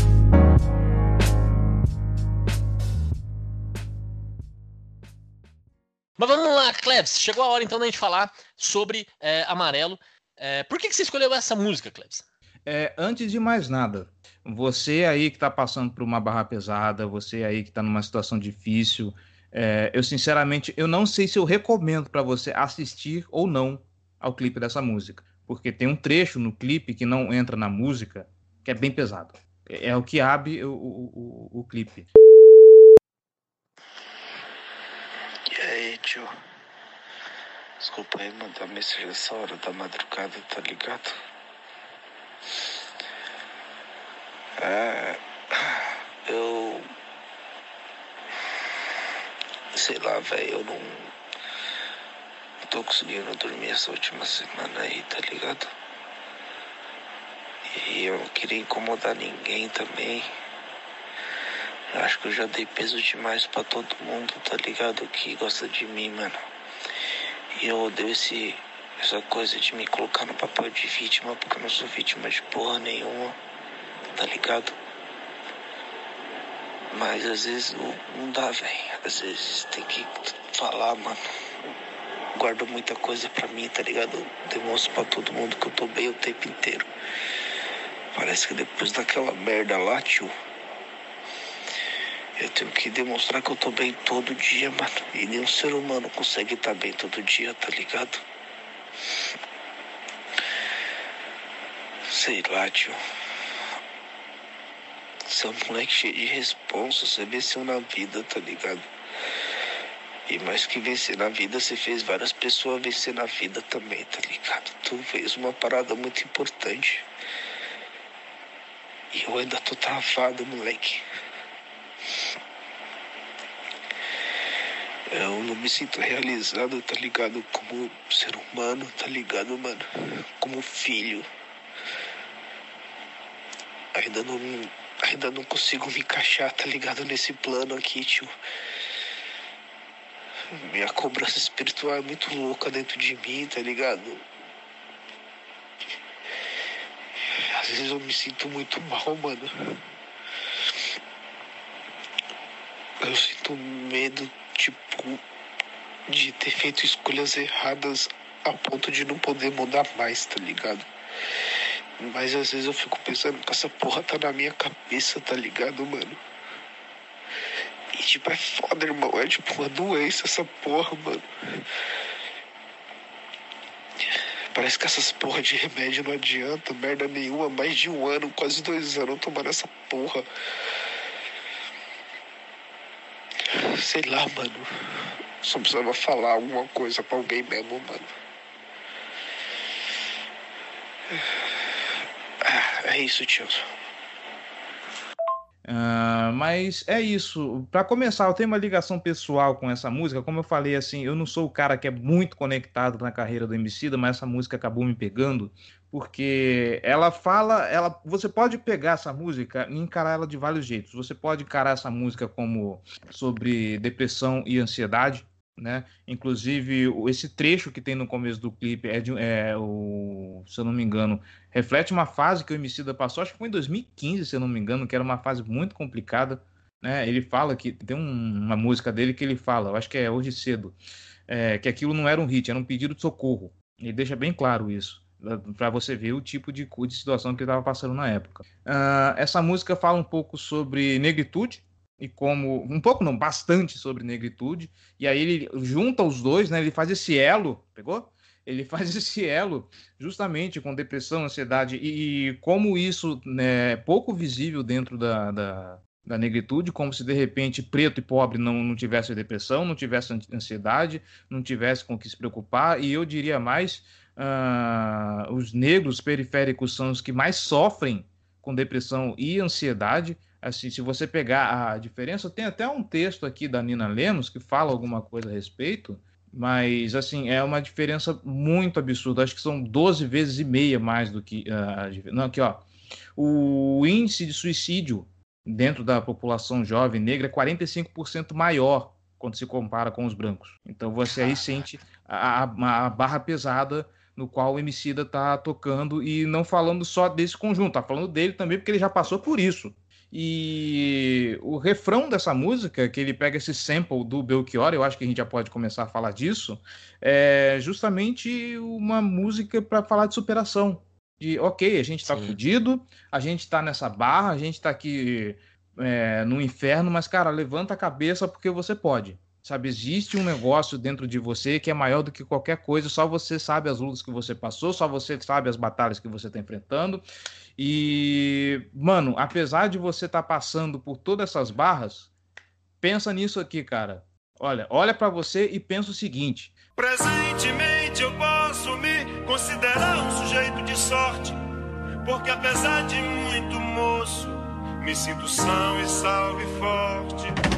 Mas vamos lá, Klebs. Chegou a hora então da gente falar sobre é, Amarelo. É, por que, que você escolheu essa música, Klebs? É, antes de mais nada, você aí que está passando por uma barra pesada, você aí que está numa situação difícil, é, eu sinceramente eu não sei se eu recomendo para você assistir ou não ao clipe dessa música, porque tem um trecho no clipe que não entra na música que é bem pesado. É, é o que abre o, o, o, o clipe. E aí, tio? Desculpa aí mandar mensagem essa hora da madrugada, tá ligado? É, eu. Sei lá, velho, eu não. Tô conseguindo dormir essa última semana aí, tá ligado? E eu não queria incomodar ninguém também. Eu acho que eu já dei peso demais para todo mundo, tá ligado? Que gosta de mim, mano. E eu odeio esse essa coisa de me colocar no papel de vítima, porque eu não sou vítima de porra nenhuma, tá ligado? Mas às vezes não, não dá, velho. Às vezes tem que falar, mano. Guardo muita coisa pra mim, tá ligado? demonstro pra todo mundo que eu tô bem o tempo inteiro. Parece que depois daquela merda lá, tio. Eu tenho que demonstrar que eu tô bem todo dia, mano. E nenhum ser humano consegue estar tá bem todo dia, tá ligado? Sei lá, tio. Você é um moleque cheio de responsa, você venceu na vida, tá ligado? E mais que vencer na vida, você fez várias pessoas vencer na vida também, tá ligado? Tu fez uma parada muito importante. E eu ainda tô travado, moleque. Eu não me sinto realizado, tá ligado? Como ser humano, tá ligado, mano? Como filho. Ainda não, ainda não consigo me encaixar, tá ligado? Nesse plano aqui, tio. Minha cobrança espiritual é muito louca dentro de mim, tá ligado? Às vezes eu me sinto muito mal, mano. Eu sinto medo, tipo, de ter feito escolhas erradas a ponto de não poder mudar mais, tá ligado? Mas às vezes eu fico pensando que essa porra tá na minha cabeça, tá ligado, mano? E tipo, é foda, irmão. É tipo uma doença essa porra, mano. Parece que essas porra de remédio não adianta, merda nenhuma. Mais de um ano, quase dois anos tomando essa porra. Sei lá, mano. Só precisava falar alguma coisa pra alguém mesmo, mano. Ah, é isso, tio. Uh, mas é isso. Para começar, eu tenho uma ligação pessoal com essa música. Como eu falei, assim, eu não sou o cara que é muito conectado na carreira do Emicida, mas essa música acabou me pegando porque ela fala, ela, você pode pegar essa música e encarar ela de vários jeitos. Você pode encarar essa música como sobre depressão e ansiedade, né? Inclusive, esse trecho que tem no começo do clipe é, de, é o, se eu não me engano, reflete uma fase que o Emicida passou, acho que foi em 2015, se eu não me engano, que era uma fase muito complicada, né? Ele fala que tem um, uma música dele que ele fala, eu acho que é hoje cedo, é, que aquilo não era um hit, era um pedido de socorro. Ele deixa bem claro isso para você ver o tipo de, de situação que ele estava passando na época. Uh, essa música fala um pouco sobre negritude, e como um pouco não, bastante sobre negritude. E aí ele junta os dois, né? Ele faz esse elo, pegou? Ele faz esse elo justamente com depressão, ansiedade e, e como isso né, é pouco visível dentro da, da, da, negritude, como se de repente preto e pobre não, não tivesse depressão, não tivesse ansiedade, não tivesse com o que se preocupar. E eu diria mais, uh, os negros periféricos são os que mais sofrem com depressão e ansiedade assim, se você pegar a diferença, tem até um texto aqui da Nina Lemos que fala alguma coisa a respeito, mas assim, é uma diferença muito absurda. Acho que são 12 vezes e meia mais do que uh, não, aqui ó. O índice de suicídio dentro da população jovem negra é 45% maior quando se compara com os brancos. Então você aí sente a, a, a barra pesada no qual o Emicida está tocando e não falando só desse conjunto, tá falando dele também porque ele já passou por isso. E o refrão dessa música, que ele pega esse sample do Belchior, eu acho que a gente já pode começar a falar disso, é justamente uma música para falar de superação. De, ok, a gente tá Sim. fudido, a gente tá nessa barra, a gente tá aqui é, no inferno, mas, cara, levanta a cabeça porque você pode. Sabe, existe um negócio dentro de você que é maior do que qualquer coisa, só você sabe as lutas que você passou, só você sabe as batalhas que você está enfrentando. E, mano, apesar de você estar tá passando por todas essas barras, pensa nisso aqui, cara. Olha, olha para você e pensa o seguinte: Presentemente eu posso me considerar um sujeito de sorte, porque apesar de muito moço, me sinto são e salve forte.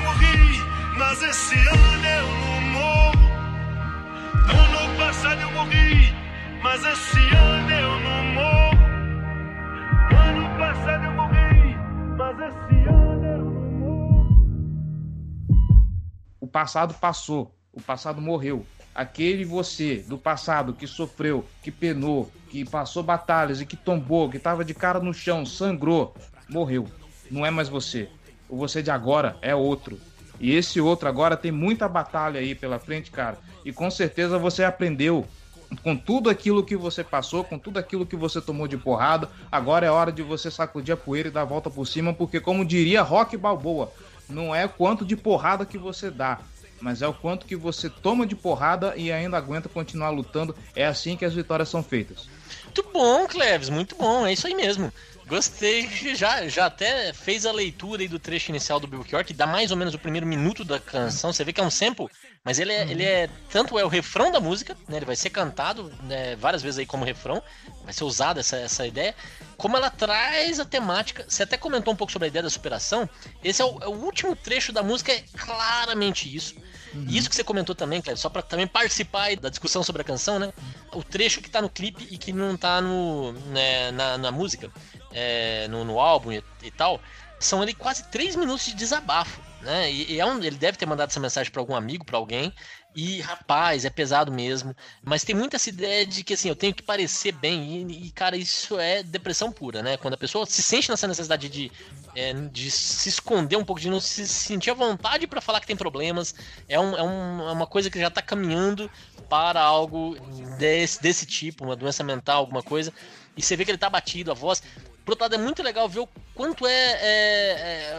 mas esse ano eu não morro. Ano passado eu morri, mas esse ano eu não morro. Ano passado eu morri, mas esse ano eu não morro. O passado passou, o passado morreu. Aquele você do passado que sofreu, que penou, que passou batalhas e que tombou, que estava de cara no chão, sangrou, morreu. não é mais você. O você de agora é outro. E esse outro agora tem muita batalha aí pela frente, cara. E com certeza você aprendeu com tudo aquilo que você passou, com tudo aquilo que você tomou de porrada. Agora é hora de você sacudir a poeira e dar a volta por cima, porque como diria Rock Balboa, não é quanto de porrada que você dá, mas é o quanto que você toma de porrada e ainda aguenta continuar lutando. É assim que as vitórias são feitas. Muito bom, Cleves, muito bom, é isso aí mesmo. Gostei, já, já até fez a leitura aí do trecho inicial do Belchior, que dá mais ou menos o primeiro minuto da canção. Você vê que é um sample, mas ele é, ele é tanto é o refrão da música, né? Ele vai ser cantado né, várias vezes aí como refrão, vai ser usada essa, essa ideia, como ela traz a temática. Você até comentou um pouco sobre a ideia da superação. Esse é o, é o último trecho da música, é claramente isso. Uhum. Isso que você comentou também, Cleber, só para também participar da discussão sobre a canção, né? O trecho que tá no clipe e que não tá no, né, na, na música é, no, no, álbum e, e, tal, são ali quase três minutos de desabafo, né? E, e é um, ele deve ter mandado essa mensagem para algum amigo, para alguém, e rapaz, é pesado mesmo. Mas tem muita essa ideia de que assim, eu tenho que parecer bem. E, e, cara, isso é depressão pura, né? Quando a pessoa se sente nessa necessidade de, é, de se esconder um pouco, de não se sentir à vontade para falar que tem problemas, é, um, é, um, é uma coisa que já tá caminhando para algo desse, desse tipo, uma doença mental, alguma coisa. E você vê que ele tá batido, a voz. Por outro lado, é muito legal ver o quanto é, é, é,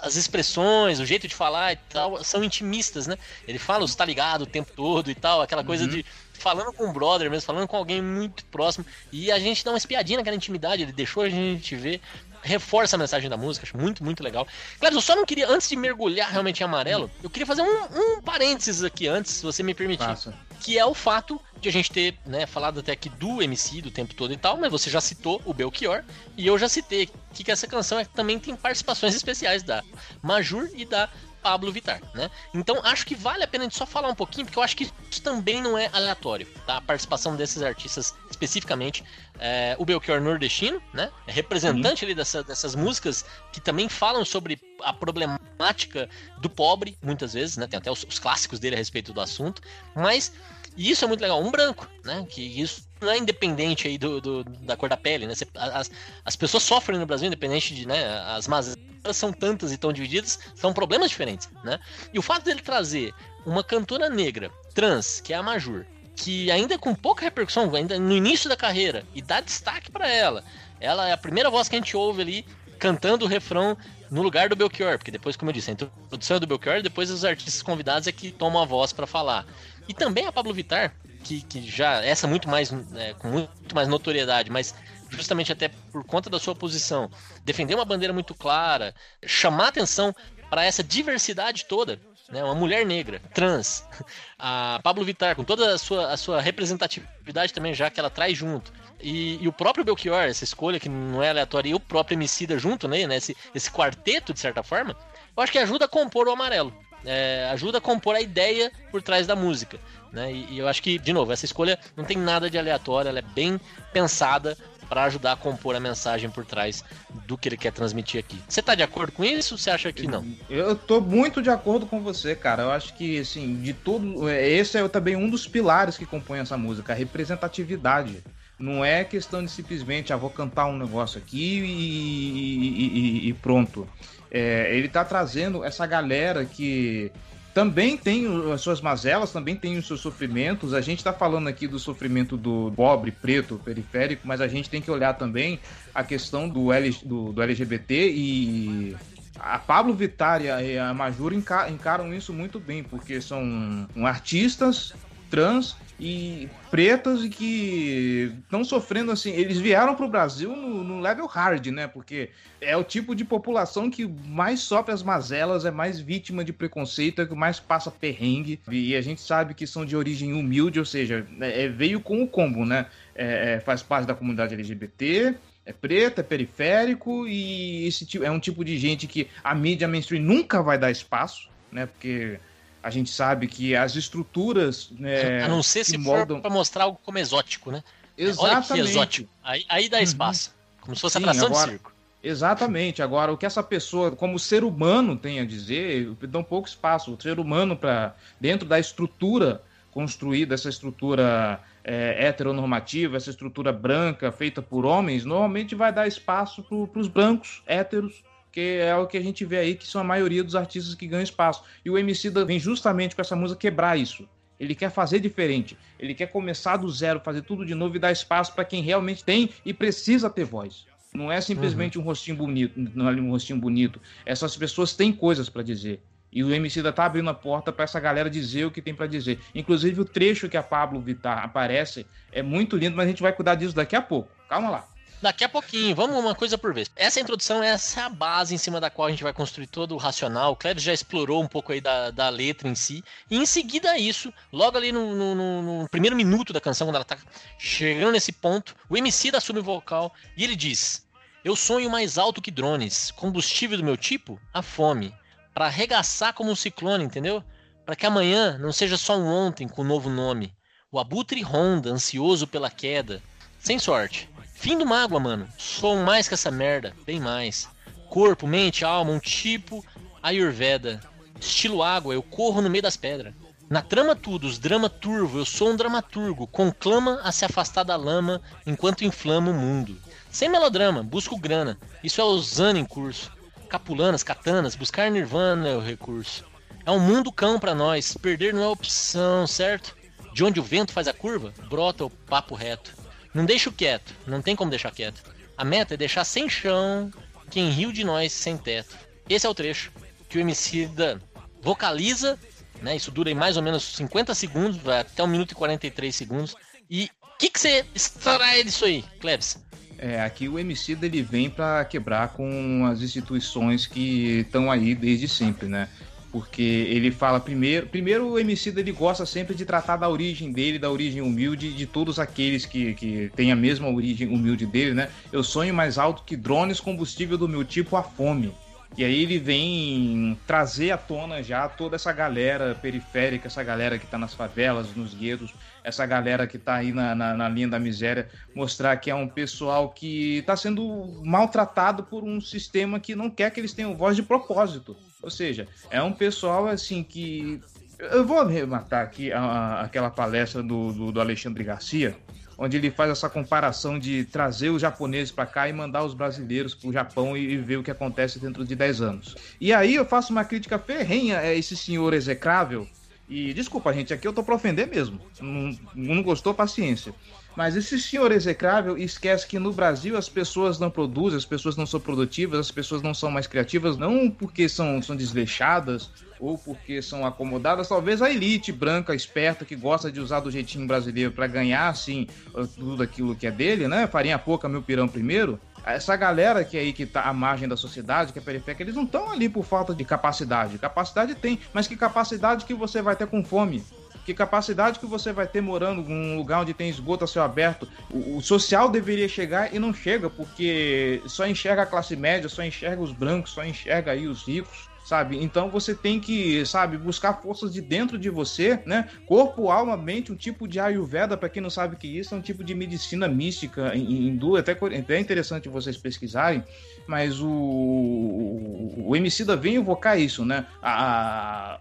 as expressões, o jeito de falar e tal, são intimistas, né? Ele fala os tá ligado o tempo todo e tal, aquela coisa uhum. de falando com o brother mesmo, falando com alguém muito próximo. E a gente dá uma espiadinha naquela intimidade, ele deixou a gente ver reforça a mensagem da música, acho muito, muito legal. Claro, eu só não queria, antes de mergulhar realmente em amarelo, eu queria fazer um, um parênteses aqui antes, se você me permitir. Passa. Que é o fato de a gente ter né, falado até aqui do MC do tempo todo e tal, mas você já citou o Belchior, e eu já citei que, que essa canção é, também tem participações especiais da Majur e da Pablo Vittar, né? Então acho que vale a pena a gente só falar um pouquinho, porque eu acho que isso também não é aleatório, tá? A participação desses artistas especificamente. É, o Belchior nordestino, né? É representante ali dessa, dessas músicas que também falam sobre a problemática do pobre, muitas vezes, né? Tem até os, os clássicos dele a respeito do assunto, mas e isso é muito legal. Um branco, né? Que isso não é independente aí do, do da cor da pele, né? As, as pessoas sofrem no Brasil, independente de, né? As mazelas são tantas e tão divididas, são problemas diferentes, né? E o fato dele trazer uma cantora negra, trans, que é a Majur, que ainda com pouca repercussão, ainda no início da carreira, e dá destaque para ela. Ela é a primeira voz que a gente ouve ali cantando o refrão no lugar do Belchior, porque depois, como eu disse, a introdução é do Belchior, depois os artistas convidados é que tomam a voz para falar. E também a Pablo Vittar, que, que já essa muito mais é, com muito mais notoriedade, mas justamente até por conta da sua posição, defender uma bandeira muito clara, chamar atenção para essa diversidade toda, né? Uma mulher negra, trans, a Pablo Vittar com toda a sua, a sua representatividade também já que ela traz junto. E, e, o próprio Belchior, essa escolha que não é aleatória, e o próprio Emicida junto, né? Esse, esse quarteto, de certa forma, eu acho que ajuda a compor o amarelo é, ajuda a compor a ideia por trás da música. Né? E, e, eu acho que, de novo, essa escolha não tem nada de aleatório, ela é bem pensada para ajudar a compor a mensagem por trás do que ele quer transmitir aqui. Você está de acordo com isso ou você acha que não? Eu tô muito de acordo com você, cara. Eu acho que, assim, de tudo. É, esse é também um dos pilares que compõe essa música, a representatividade. Não é questão de simplesmente, ah, vou cantar um negócio aqui e, e, e pronto é, ele está trazendo essa galera que também tem as suas mazelas, também tem os seus sofrimentos. A gente está falando aqui do sofrimento do pobre, preto, periférico, mas a gente tem que olhar também a questão do, L, do, do LGBT e a Pablo Vittar e a Majura encaram isso muito bem, porque são artistas trans e pretas e que estão sofrendo assim. Eles vieram para o Brasil no, no, level hard, né? Porque é o tipo de população que mais sofre as mazelas, é mais vítima de preconceito, é que mais passa perrengue. E a gente sabe que são de origem humilde, ou seja, é, é veio com o combo, né? É, é, faz parte da comunidade LGBT, é preto, é periférico e esse tipo, é um tipo de gente que a mídia mainstream nunca vai dar espaço, né? Porque a gente sabe que as estruturas. Né, a não ser se moldam... for para mostrar algo como exótico, né? Exatamente. Olha que exótico. Aí, aí dá uhum. espaço. Uhum. Como se fosse Sim, atração agora, de circo. Exatamente. Agora, o que essa pessoa, como ser humano, tem a dizer, dá um pouco espaço. O ser humano, para dentro da estrutura construída, essa estrutura é, heteronormativa, essa estrutura branca feita por homens, normalmente vai dar espaço para os brancos héteros porque é o que a gente vê aí que são a maioria dos artistas que ganham espaço. E o MC vem justamente com essa música quebrar isso. Ele quer fazer diferente. Ele quer começar do zero, fazer tudo de novo e dar espaço para quem realmente tem e precisa ter voz. Não é simplesmente uhum. um rostinho bonito, não é um rostinho bonito. Essas pessoas têm coisas para dizer. E o MC da tá abrindo a porta para essa galera dizer o que tem para dizer. Inclusive o trecho que a Pablo Vittar aparece é muito lindo, mas a gente vai cuidar disso daqui a pouco. Calma lá. Daqui a pouquinho, vamos uma coisa por vez. Essa introdução, essa é a base em cima da qual a gente vai construir todo o racional. O Cleber já explorou um pouco aí da, da letra em si. E em seguida isso, logo ali no, no, no, primeiro minuto da canção, quando ela tá chegando nesse ponto, o MC da subvocal e ele diz: Eu sonho mais alto que drones. Combustível do meu tipo? A fome para arregaçar como um ciclone, entendeu? Para que amanhã não seja só um ontem com um novo nome. O abutre ronda, ansioso pela queda. Sem sorte. Fim do mágoa, mano. Sou mais que essa merda, bem mais. Corpo, mente, alma, um tipo Ayurveda. Estilo água, eu corro no meio das pedras. Na trama tudo, os drama turvo, eu sou um dramaturgo, conclama a se afastar da lama enquanto inflama o mundo. Sem melodrama, busco grana, isso é o Zan em curso capulanas, katanas, buscar nirvana é o recurso. É um mundo cão para nós, perder não é opção, certo? De onde o vento faz a curva, brota o papo reto. Não deixo quieto, não tem como deixar quieto. A meta é deixar sem chão quem riu de nós sem teto. Esse é o trecho que o MC da vocaliza, né? Isso dura em mais ou menos 50 segundos, vai até 1 minuto e 43 segundos. E o que, que você extrai disso aí, Klebs? É, aqui o MC dele vem para quebrar com as instituições que estão aí desde sempre, né? Porque ele fala primeiro, primeiro o MC dele gosta sempre de tratar da origem dele, da origem humilde de todos aqueles que, que têm a mesma origem humilde dele, né? Eu sonho mais alto que drones combustível do meu tipo a fome. E aí ele vem trazer à tona já toda essa galera periférica, essa galera que está nas favelas, nos guetos, essa galera que está aí na, na, na, linha da miséria, mostrar que é um pessoal que está sendo maltratado por um sistema que não quer que eles tenham voz de propósito. Ou seja, é um pessoal assim que. Eu vou arrematar aqui a, a, aquela palestra do, do, do Alexandre Garcia, onde ele faz essa comparação de trazer os japoneses para cá e mandar os brasileiros para o Japão e, ver o que acontece dentro de 10 anos. E aí eu faço uma crítica ferrenha a esse senhor execrável. E desculpa, gente, aqui eu tô para ofender mesmo. Não, não gostou, paciência. Mas esse senhor execrável esquece que no Brasil as pessoas não produzem, as pessoas não são produtivas, as pessoas não são mais criativas, não porque são, são desleixadas ou porque são acomodadas, talvez a elite branca, esperta, que gosta de usar do jeitinho brasileiro para ganhar, assim, tudo aquilo que é dele, né? Farinha pouca, meu pirão primeiro. Essa galera que aí que tá à margem da sociedade, que é periférica, eles não estão ali por falta de capacidade. Capacidade tem, mas que capacidade que você vai ter com fome? Que capacidade que você vai ter morando num lugar onde tem esgoto a céu aberto? O, o, social deveria chegar e não chega, porque só enxerga a classe média, só enxerga os brancos, só enxerga aí os ricos sabe? Então você tem que, sabe, buscar forças de dentro de você, né? Corpo, alma, mente, um tipo de Ayurveda, para quem não sabe o que é isso, é um tipo de medicina mística hindu, até, até é interessante vocês pesquisarem, mas o, o, o Emicida vem evocar isso, né? A,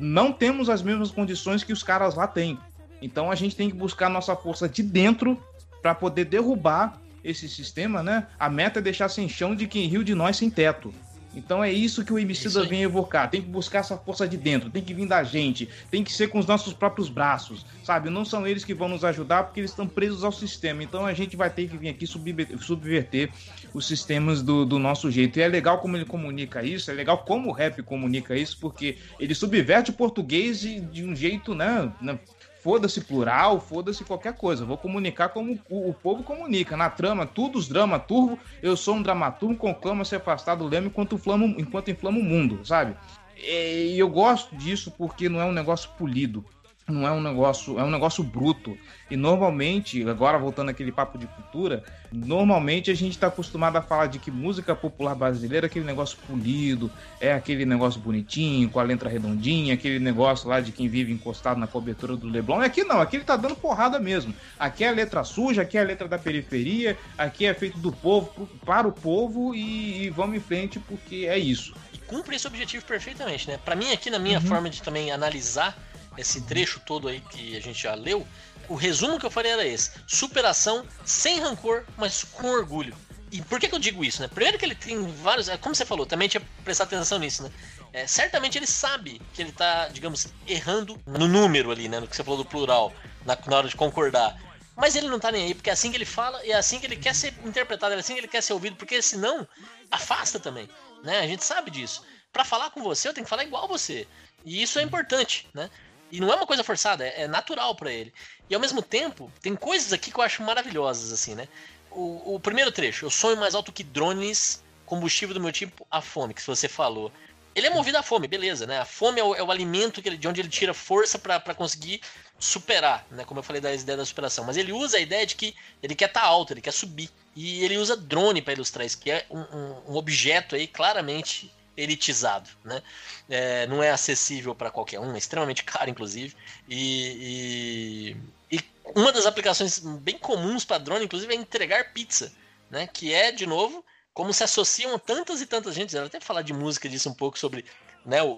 não temos as mesmas condições que os caras lá têm. Então a gente tem que buscar nossa força de dentro para poder derrubar esse sistema, né? A meta é deixar sem chão de quem riu de nós sem teto. Então é isso que o Emicida vem evocar. Tem que buscar essa força de dentro, tem que vir da gente, tem que ser com os nossos próprios braços, sabe? Não são eles que vão nos ajudar porque eles estão presos ao sistema. Então a gente vai ter que vir aqui subverter os sistemas do, do nosso jeito. E é legal como ele comunica isso, é legal como o rap comunica isso, porque ele subverte o português de um jeito, né? Foda-se plural, foda-se qualquer coisa. Vou comunicar como o, o, povo comunica. Na trama, tudo os drama turvo, eu sou um dramaturgo, conclama se afastar do leme enquanto, enquanto inflama o mundo, sabe? E eu gosto disso porque não é um negócio polido não é um negócio, é um negócio bruto. E normalmente, agora voltando aquele papo de cultura, normalmente a gente está acostumado a falar de que música popular brasileira é aquele negócio polido, é aquele negócio bonitinho, com a letra redondinha, aquele negócio lá de quem vive encostado na cobertura do Leblon. E aqui não, aqui ele tá dando porrada mesmo. Aqui é a letra suja, aqui é a letra da periferia, aqui é feito do povo para o povo e, e vamos em frente porque é isso. E cumpre esse objetivo perfeitamente, né? Para mim aqui na minha uhum. forma de também analisar esse trecho todo aí que a gente já leu, o resumo que eu faria era esse: superação sem rancor, mas com orgulho. e por que, que, eu digo isso, né? Primeiro que ele tem vários. É, como você falou, também tinha que prestar atenção nisso, né? É, certamente ele sabe que ele tá, digamos, errando no número ali, né? No que você falou do plural, na, na hora de concordar. Mas ele não tá nem aí, porque é assim que ele fala e é assim que ele quer ser interpretado, é assim que ele quer ser ouvido, porque senão afasta também, né? A gente sabe disso. Para falar com você, eu tenho que falar igual você. E isso é importante, né? E não é uma coisa forçada, é, é natural para ele. E ao mesmo tempo, tem coisas aqui que eu acho maravilhosas, assim, né? O, o primeiro trecho, eu sonho mais alto que drones, combustível do meu tipo, a fome, que você falou. Ele é movido à fome, beleza, né? A fome é o, é o alimento que ele, de onde ele tira força para conseguir superar, né? Como eu falei da ideia da superação. Mas ele usa a ideia de que ele quer estar tá alto, ele quer subir. E ele usa drone para ilustrar isso, que é um, um, um objeto aí claramente elitizado, né? É, não é acessível para qualquer um, é extremamente caro, inclusive. E, e, e, uma das aplicações bem comuns para drone, inclusive, é entregar pizza, né? Que é, de novo, como se associam tantas e tantas gente. Eu até falar de música disso um pouco sobre né, o,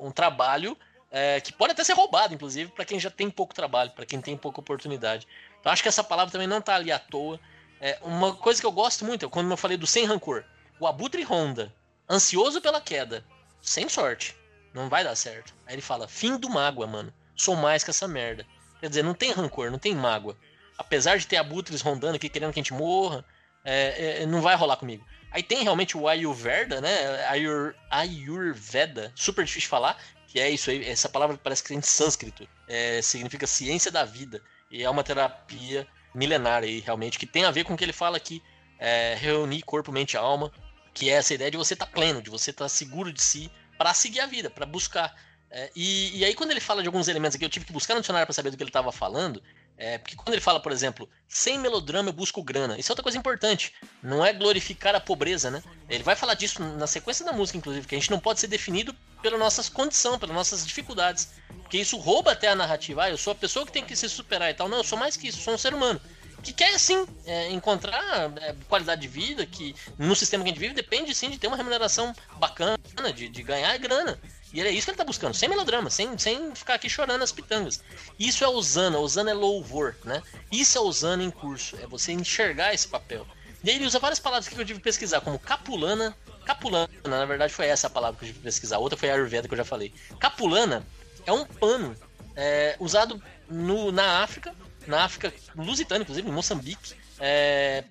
o um trabalho é, que pode até ser roubado, inclusive, para quem já tem pouco trabalho, para quem tem pouca oportunidade. Então, acho que essa palavra também não está ali à toa. É, uma coisa que eu gosto muito, quando eu falei do sem rancor, o Abutre Honda, ansioso pela queda, sem sorte, não vai dar certo. Aí ele fala: fim do mágoa, mano. Sou mais que essa merda. Quer dizer, não tem rancor, não tem mágoa. Apesar de ter abutres rondando aqui querendo que a gente morra, é, é, não vai rolar comigo. Aí tem realmente o Ayurveda, né? Ayur, Ayurveda, super difícil de falar, que é isso aí, essa palavra parece que tem em sânscrito, é, significa ciência da vida, e é uma terapia milenária aí, realmente, que tem a ver com o que ele fala aqui, é, reunir corpo, mente e alma, que é essa ideia de você estar tá pleno, de você estar tá seguro de si, para seguir a vida, para buscar. É, e, e, aí, quando ele fala de alguns elementos aqui, eu tive que buscar no dicionário para saber do que ele estava falando. É, porque quando ele fala, por exemplo, sem melodrama eu busco grana, isso é outra coisa importante. Não é glorificar a pobreza, né? Ele vai falar disso na sequência da música, inclusive, que a gente não pode ser definido pela nossa condição, pelas nossas dificuldades. Porque isso rouba até a narrativa. Ah, eu sou a pessoa que tem que se superar e tal. Não, eu sou mais que isso, sou um ser humano. Que quer sim é, encontrar é, qualidade de vida, que no sistema que a gente vive depende sim de ter uma remuneração bacana, de, de ganhar grana. E é isso que ele tá buscando, sem melodrama, sem, sem ficar aqui chorando as pitangas. Isso é Osana, Osana é louvor, né? Isso é Osana em curso, é você enxergar esse papel. E aí ele usa várias palavras que eu tive que pesquisar, como capulana. Capulana, na verdade, foi essa a palavra que eu tive que pesquisar. Outra foi a Ayurveda que eu já falei. Capulana é um pano é, usado no, na África, na África lusitana, inclusive, em Moçambique, é,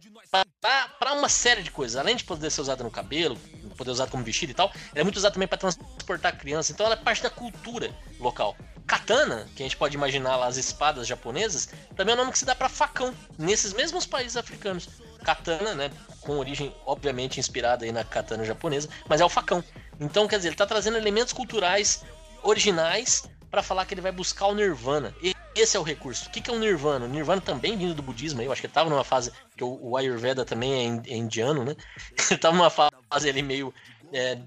para uma série de coisas. Além de poder ser usada no cabelo, poder usar como vestido e tal, ela é muito usada também para transportar crianças. Então ela é parte da cultura local. Katana, que a gente pode imaginar lá as espadas japonesas, também é um nome que se dá para facão nesses mesmos países africanos. Katana, né, com origem obviamente inspirada aí na katana japonesa, mas é o facão. Então, quer dizer, ele está trazendo elementos culturais originais para falar que ele vai buscar o nirvana. Esse é o recurso. O que é o nirvana? O nirvana também vindo do budismo, eu acho que ele estava numa fase que o Ayurveda também é, é indiano, né? Ele estava numa fase ali meio é,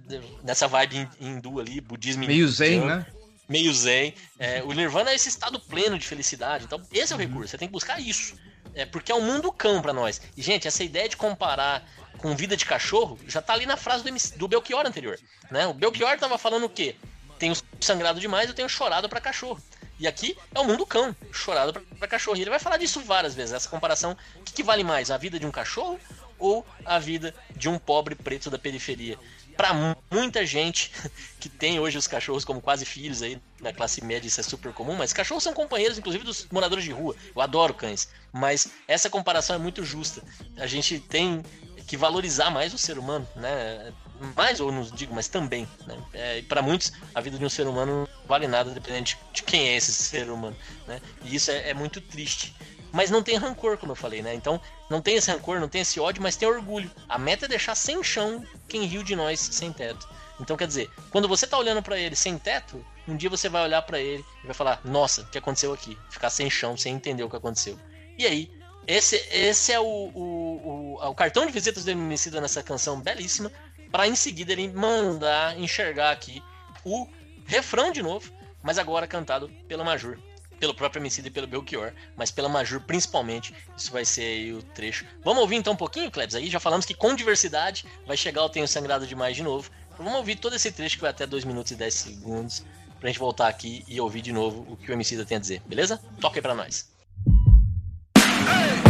nessa vibe hindu ali, budismo meio zen, né? Meio zen. É, o nirvana é esse estado pleno de felicidade. Então, esse é o uhum. recurso. Você tem que buscar isso. É porque é um mundo cão para nós. E gente, essa ideia de comparar com vida de cachorro já tá ali na frase do, do Belchior anterior, né? O Belchior tava falando o quê? tenho sangrado demais, eu tenho chorado para cachorro. E aqui é o mundo cão, chorado para cachorro. E ele vai falar disso várias vezes, essa comparação. O que, que, vale mais, a vida de um cachorro ou a vida de um pobre preto da periferia? Para muita gente que tem hoje os cachorros como quase filhos aí na classe média, isso é super comum, mas cachorros são companheiros, inclusive, dos moradores de rua. Eu adoro cães, mas essa comparação é muito justa. A gente tem que valorizar mais o ser humano, né? Mais ou não digo, mas também. Né? É, para muitos, a vida de um ser humano não vale nada, dependendo de, de quem é esse ser humano. Né? E isso é, é, muito triste. Mas não tem rancor, como eu falei, né? Então, não tem esse rancor, não tem esse ódio, mas tem orgulho. A meta é deixar sem chão quem riu de nós sem teto. Então, quer dizer, quando você tá olhando para ele sem teto, um dia você vai olhar para ele e vai falar: Nossa, o que aconteceu aqui? Ficar sem chão, sem entender o que aconteceu. E aí, esse, esse é o, o, o, o cartão de visitas do Emicida nessa canção belíssima para em seguida ele mandar enxergar aqui o refrão de novo, mas agora cantado pela Majur. Pelo próprio MC e pelo Belchior, mas pela Majur principalmente. Isso vai ser aí o trecho. Vamos ouvir então um pouquinho, Klebs? Aí já falamos que com diversidade vai chegar o Tenho Sangrado Demais de novo. Então vamos ouvir todo esse trecho que vai até 2 minutos e 10 segundos pra gente voltar aqui e ouvir de novo o que o MC tem a dizer, beleza? Toca aí pra nós. Hey!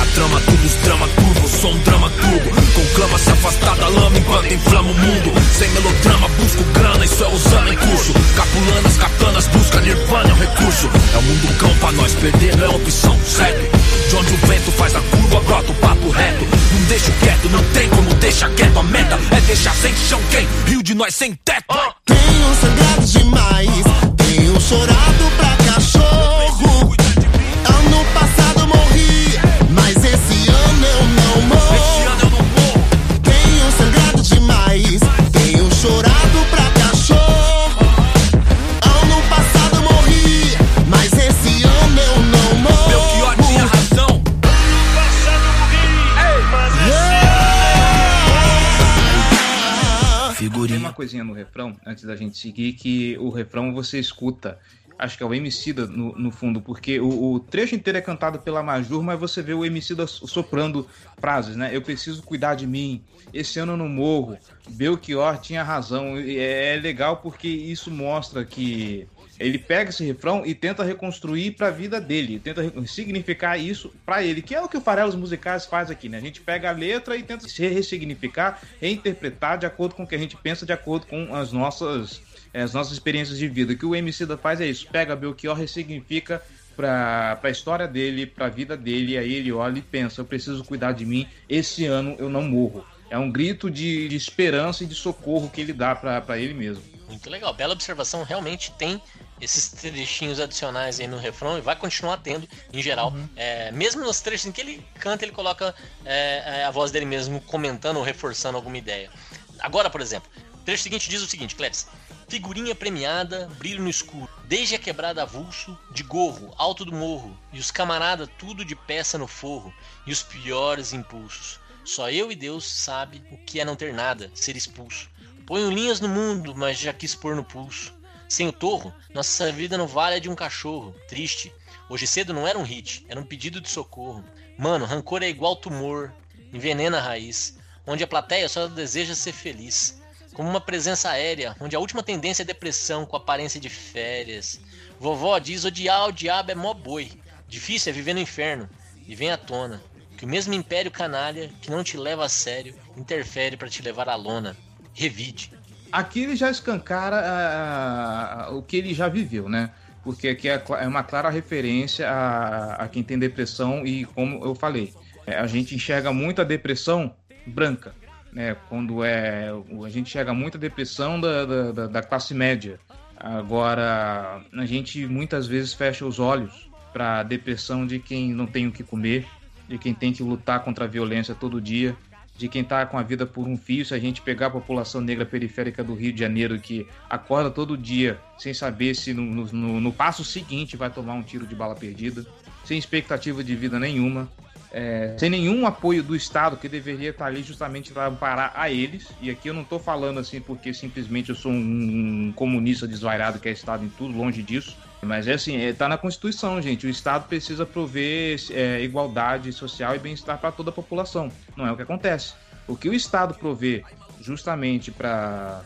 Na trama, tudo drama turbo, sou um drama turbo. Conclama se afastar da lama enquanto inflama o mundo. Sem melodrama, busco grana, isso é usando em curso. Capulanas, katanas, busca nirvana, é um recurso. É o mundo cão pra nós, perder não é opção, segue. De onde o vento faz a curva, brota o papo reto. Não deixo quieto, não tem como deixar quieto. A meta é deixar sem chão quem? Rio de nós sem teto. Tenho sangrado demais, tenho chorado pra coisinha no refrão, antes da gente seguir, que o refrão você escuta. Acho que é o Emicida no, no fundo, porque o, o trecho inteiro é cantado pela Majur, mas você vê o Emicida soprando frases, né? Eu preciso cuidar de mim, esse ano eu não morro, Belchior tinha razão. E é legal porque isso mostra que ele pega esse refrão e tenta reconstruir para a vida dele, tenta significar isso para ele, que é o que o Farelos Musicais faz aqui, né? A gente pega a letra e tenta se ressignificar, reinterpretar de acordo com o que a gente pensa, de acordo com as nossas, eh, as nossas experiências de vida. O que o MC da faz é isso, pega Belchior, ressignifica para a história dele, para a vida dele, aí ele olha e pensa, eu preciso cuidar de mim, esse ano eu não morro. É um grito de, de esperança e de socorro que ele dá para ele mesmo. Muito legal, bela observação. Realmente tem esses trechinhos adicionais aí no refrão e vai continuar tendo em geral. É, mesmo nos trechos em que ele canta, ele coloca é, é, a voz dele mesmo comentando ou reforçando alguma ideia. Agora, por exemplo, o trecho seguinte diz o seguinte, Cleves. Figurinha premiada, brilho no escuro. Desde a quebrada avulso, de gorro, alto do morro. E os camarada tudo de peça no forro. E os piores impulsos. Só eu e Deus sabe o que é não ter nada, ser expulso. Ponho linhas no mundo, mas já quis pôr no pulso. Sem o torro, nossa vida não vale a de um cachorro. Triste. Hoje cedo não era um hit, era um pedido de socorro. Mano, rancor é igual tumor, envenena a raiz. Onde a plateia só deseja ser feliz. Como uma presença aérea, onde a última tendência é depressão com aparência de férias. Vovó diz odiar o diabo é mó boi. Difícil é viver no inferno. E vem à tona que o mesmo império canalha que não te leva a sério interfere para te levar à lona. Revide. Aqui ele já escancara ah, ah, o que ele já viveu, né? Porque aqui é é uma clara referência a, a quem tem depressão e como eu falei, é, a gente enxerga muito a depressão branca, né? Quando é a gente enxerga muito a depressão da, da- da classe média. Agora a gente muitas vezes fecha os olhos para a depressão de quem não tem o que comer, de quem tem que lutar contra a violência todo dia, de quem está com a vida por um fio, se a gente pegar a população negra periférica do Rio de Janeiro que acorda todo dia sem saber se no, no- no- passo seguinte vai tomar um tiro de bala perdida, sem expectativa de vida nenhuma, é, sem nenhum apoio do Estado que deveria estar ali justamente para amparar a eles. E aqui eu não estou falando assim porque simplesmente eu sou um comunista desvairado que é Estado em tudo, longe disso. Mas é assim, é, tá na Constituição, gente. O Estado precisa prover é, igualdade social e bem-estar para toda a população. Não é o que acontece. O que o Estado provê justamente para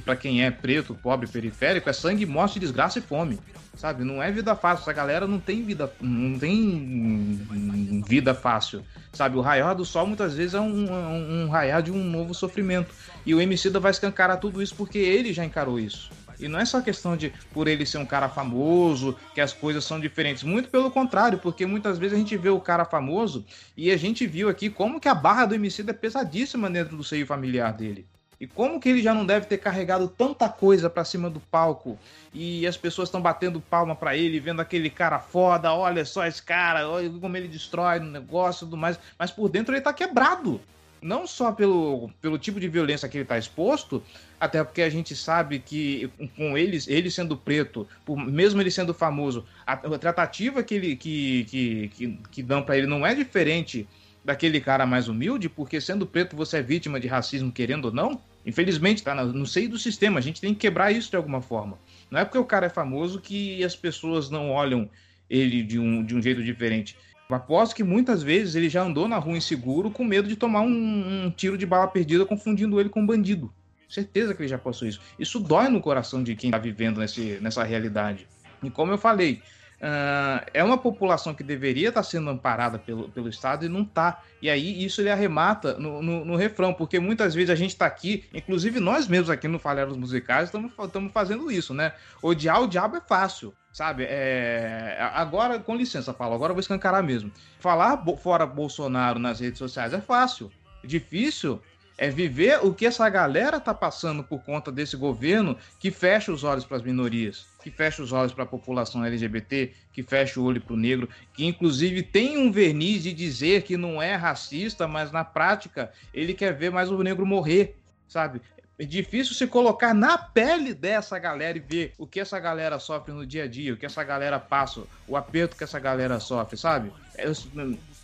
para quem é preto, pobre, periférico, é sangue, morte, desgraça e fome. Sabe? Não é vida fácil. Essa galera não tem vida, não tem vida fácil. Sabe? O raiar do sol muitas vezes é um, um, um raiar de um novo sofrimento. E o Emicida vai escancarar tudo isso porque ele já encarou isso. E não é só questão de por ele ser um cara famoso, que as coisas são diferentes. Muito pelo contrário, porque muitas vezes a gente vê o cara famoso e a gente viu aqui como que a barra do Emicida é pesadíssima dentro do seio familiar dele. E como que ele já não deve ter carregado tanta coisa pra cima do palco e as pessoas estão batendo palma pra ele, vendo aquele cara foda, olha só esse cara, olha como ele destrói no negócio e tudo mais, mas por dentro ele tá quebrado. Não só pelo, pelo tipo de violência que ele tá exposto, até porque a gente sabe que com eles, ele sendo preto, por, mesmo ele sendo famoso, a, a tratativa que, ele, que, que, que, que dão pra ele não é diferente daquele cara mais humilde, porque sendo preto você é vítima de racismo, querendo ou não. Infelizmente, tá no seio do sistema, a gente tem que quebrar isso de alguma forma. Não é porque o cara é famoso que as pessoas não olham ele de um, de um jeito diferente. Eu aposto que muitas vezes ele já andou na rua inseguro com medo de tomar um, um tiro de bala perdida confundindo ele com um bandido. Certeza que ele já passou isso. Isso dói no coração de quem está vivendo nesse, nessa realidade. E como eu falei, Uh, é uma população que deveria estar tá sendo amparada pelo, pelo Estado e não está. E aí isso ele arremata no, no, no refrão, porque muitas vezes a gente está aqui, inclusive nós mesmos aqui no Falheiros Musicais, estamos fazendo isso, né? Odiar o diabo é fácil, sabe? É... Agora, com licença, Paulo, agora eu vou escancarar mesmo. Falar fora Bolsonaro nas redes sociais é fácil. Difícil é viver o que essa galera tá passando por conta desse governo que fecha os olhos para as minorias, que fecha os olhos para a população LGBT, que fecha o olho para o negro, que inclusive tem um verniz de dizer que não é racista, mas na prática ele quer ver mais o negro morrer, sabe? É difícil se colocar na pele dessa galera e ver o que essa galera sofre no dia a dia, o que essa galera passa, o aperto que essa galera sofre, sabe?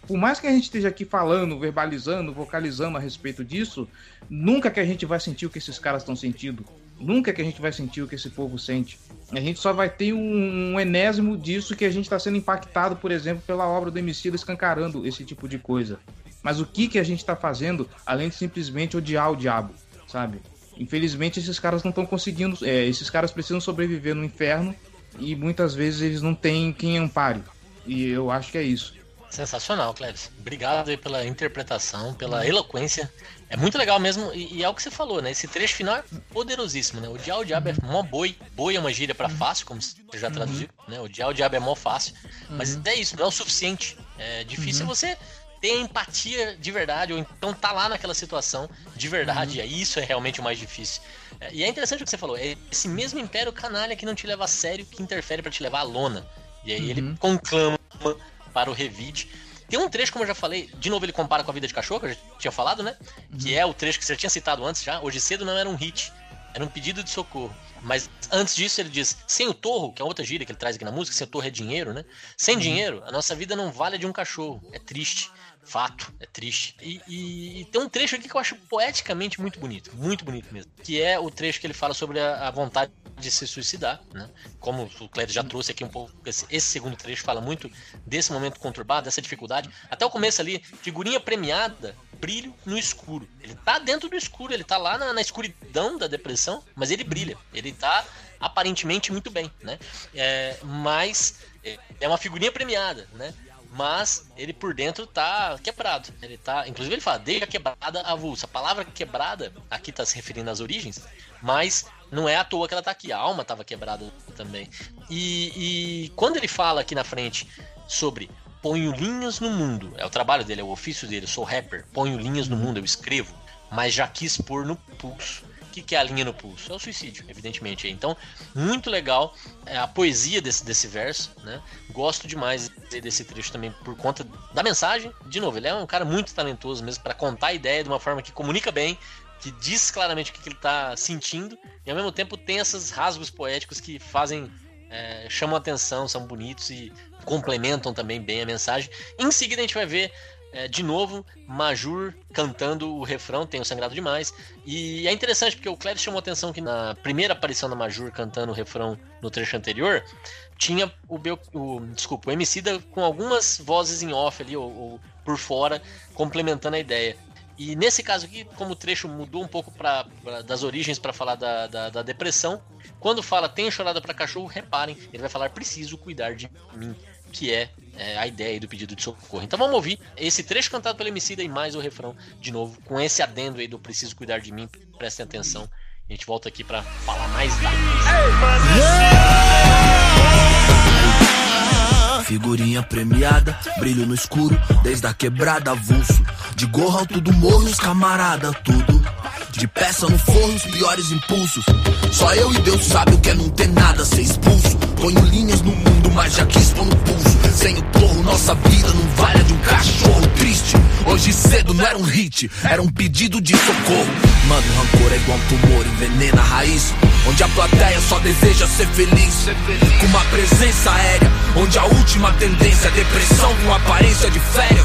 Por mais que a gente esteja aqui falando, verbalizando, vocalizando a respeito disso, nunca que a gente vai sentir o que esses caras estão sentindo. Nunca que a gente vai sentir o que esse povo sente. A gente só vai ter um, um enésimo disso que a gente está sendo impactado, por exemplo, pela obra do Emicida escancarando esse tipo de coisa. Mas o que, que a gente está fazendo além de simplesmente odiar o diabo, sabe? Infelizmente esses caras não estão conseguindo. É, esses caras precisam sobreviver no inferno e muitas vezes eles não têm quem ampare. E eu acho que é isso. Sensacional, Cleves. Obrigado aí pela interpretação, pela eloquência. É muito legal mesmo, e, e é o que você falou, né? Esse trecho final é poderosíssimo, né? O Dial o diabo é mó boi. Boi é uma gíria para fácil, como você já traduziu, né? O Dial o diabo é mó fácil. Mas é isso, não é o suficiente. É difícil você ter empatia de verdade, ou então tá lá naquela situação de verdade. Uhum. E isso é realmente o mais difícil. É, e é interessante o que você falou, é esse mesmo império canalha que não te leva a sério, que interfere para te levar à lona. E aí uhum. ele conclama para o Revide. Tem um trecho, como eu já falei, de novo ele compara com a vida de cachorro, que eu já tinha falado, né? Uhum. Que é o trecho que você já tinha citado antes já. Hoje cedo não era um hit, era um pedido de socorro. Mas antes disso ele diz: sem o torro, que é outra gíria que ele traz aqui na música, sem o torro é dinheiro, né? Sem uhum. dinheiro, a nossa vida não vale a de um cachorro. É triste. Fato, é triste. E, e, e, tem um trecho aqui que eu acho poeticamente muito bonito, muito bonito mesmo. Que é o trecho que ele fala sobre a, a vontade de se suicidar, né? Como o Cléber já trouxe aqui um pouco, esse, esse, segundo trecho fala muito desse momento conturbado, dessa dificuldade. Até o começo ali, figurinha premiada, brilho no escuro. Ele tá dentro do escuro, ele tá lá na, na escuridão da depressão, mas ele brilha. Ele tá aparentemente muito bem, né? É, mas é uma figurinha premiada, né? Mas ele por dentro tá quebrado. Ele tá, inclusive ele fala, deixa quebrada avulsa. A palavra quebrada aqui tá se referindo às origens, mas não é à toa que ela tá aqui. A alma tava quebrada também. E, e quando ele fala aqui na frente sobre ponho linhas no mundo, é o trabalho dele, é o ofício dele, eu sou rapper, ponho linhas no mundo, eu escrevo, mas já quis pôr no pulso que, que é a linha no pulso? É o suicídio, evidentemente. Então, muito legal é, a poesia desse, desse verso, né? Gosto demais desse trecho também por conta da mensagem. De novo, ele é um cara muito talentoso mesmo para contar a ideia de uma forma que comunica bem, que diz claramente o que, ele está sentindo e ao mesmo tempo tem esses rasgos poéticos que fazem é, chamam atenção, são bonitos e complementam também bem a mensagem. Em seguida a gente vai ver é, de novo, Majur cantando o refrão, tem o Sangrado Demais. E é interessante porque o Cleves chamou atenção que na primeira aparição da Majur cantando o refrão no trecho anterior, tinha o, Bel, o desculpa, o Emicida com algumas vozes em off ali, ou, ou por fora, complementando a ideia. E nesse caso aqui, como o trecho mudou um pouco pra, pra das origens para falar da, da, da, depressão, quando fala tenho chorada para cachorro, reparem, ele vai falar preciso cuidar de mim que é, é, a ideia do pedido de socorro. Então vamos ouvir esse trecho cantado pelo Emicida e mais o refrão de novo, com esse adendo aí do Preciso Cuidar de Mim, prestem atenção. A gente volta aqui para falar mais da Figurinha premiada, brilho no escuro, desde a quebrada avulso. De gorro alto do morro, os camarada, tudo. De peça no forno, os piores impulsos. Só eu e Deus sabe o que é não ter nada, ser expulso. Ponho linhas no mundo, mas já quis pôr no pulso. Sem o porro, nossa vida não vale de um cachorro triste. Hoje cedo não era um hit, era um pedido de socorro. Mano, rancor é igual um tumor, envenena a raiz. Onde a plateia só deseja ser feliz. Com uma presença aérea, onde a última tendência é depressão com aparência de férias.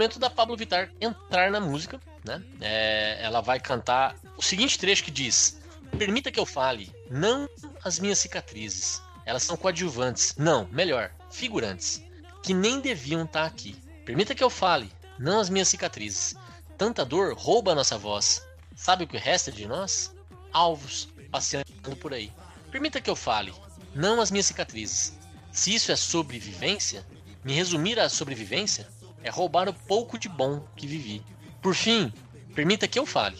momento da Pablo Vittar entrar na música, né? É, ela vai cantar o seguinte trecho que diz: Permita que eu fale, não as minhas cicatrizes. Elas são coadjuvantes. Não, melhor, figurantes. Que nem deviam estar aqui. Permita que eu fale, não as minhas cicatrizes. Tanta dor rouba a nossa voz. Sabe o que resta de nós? Alvos passeando por aí. Permita que eu fale, não as minhas cicatrizes. Se isso é sobrevivência, me resumir a sobrevivência é roubar o pouco de bom que vivi. Por fim, permita que eu fale,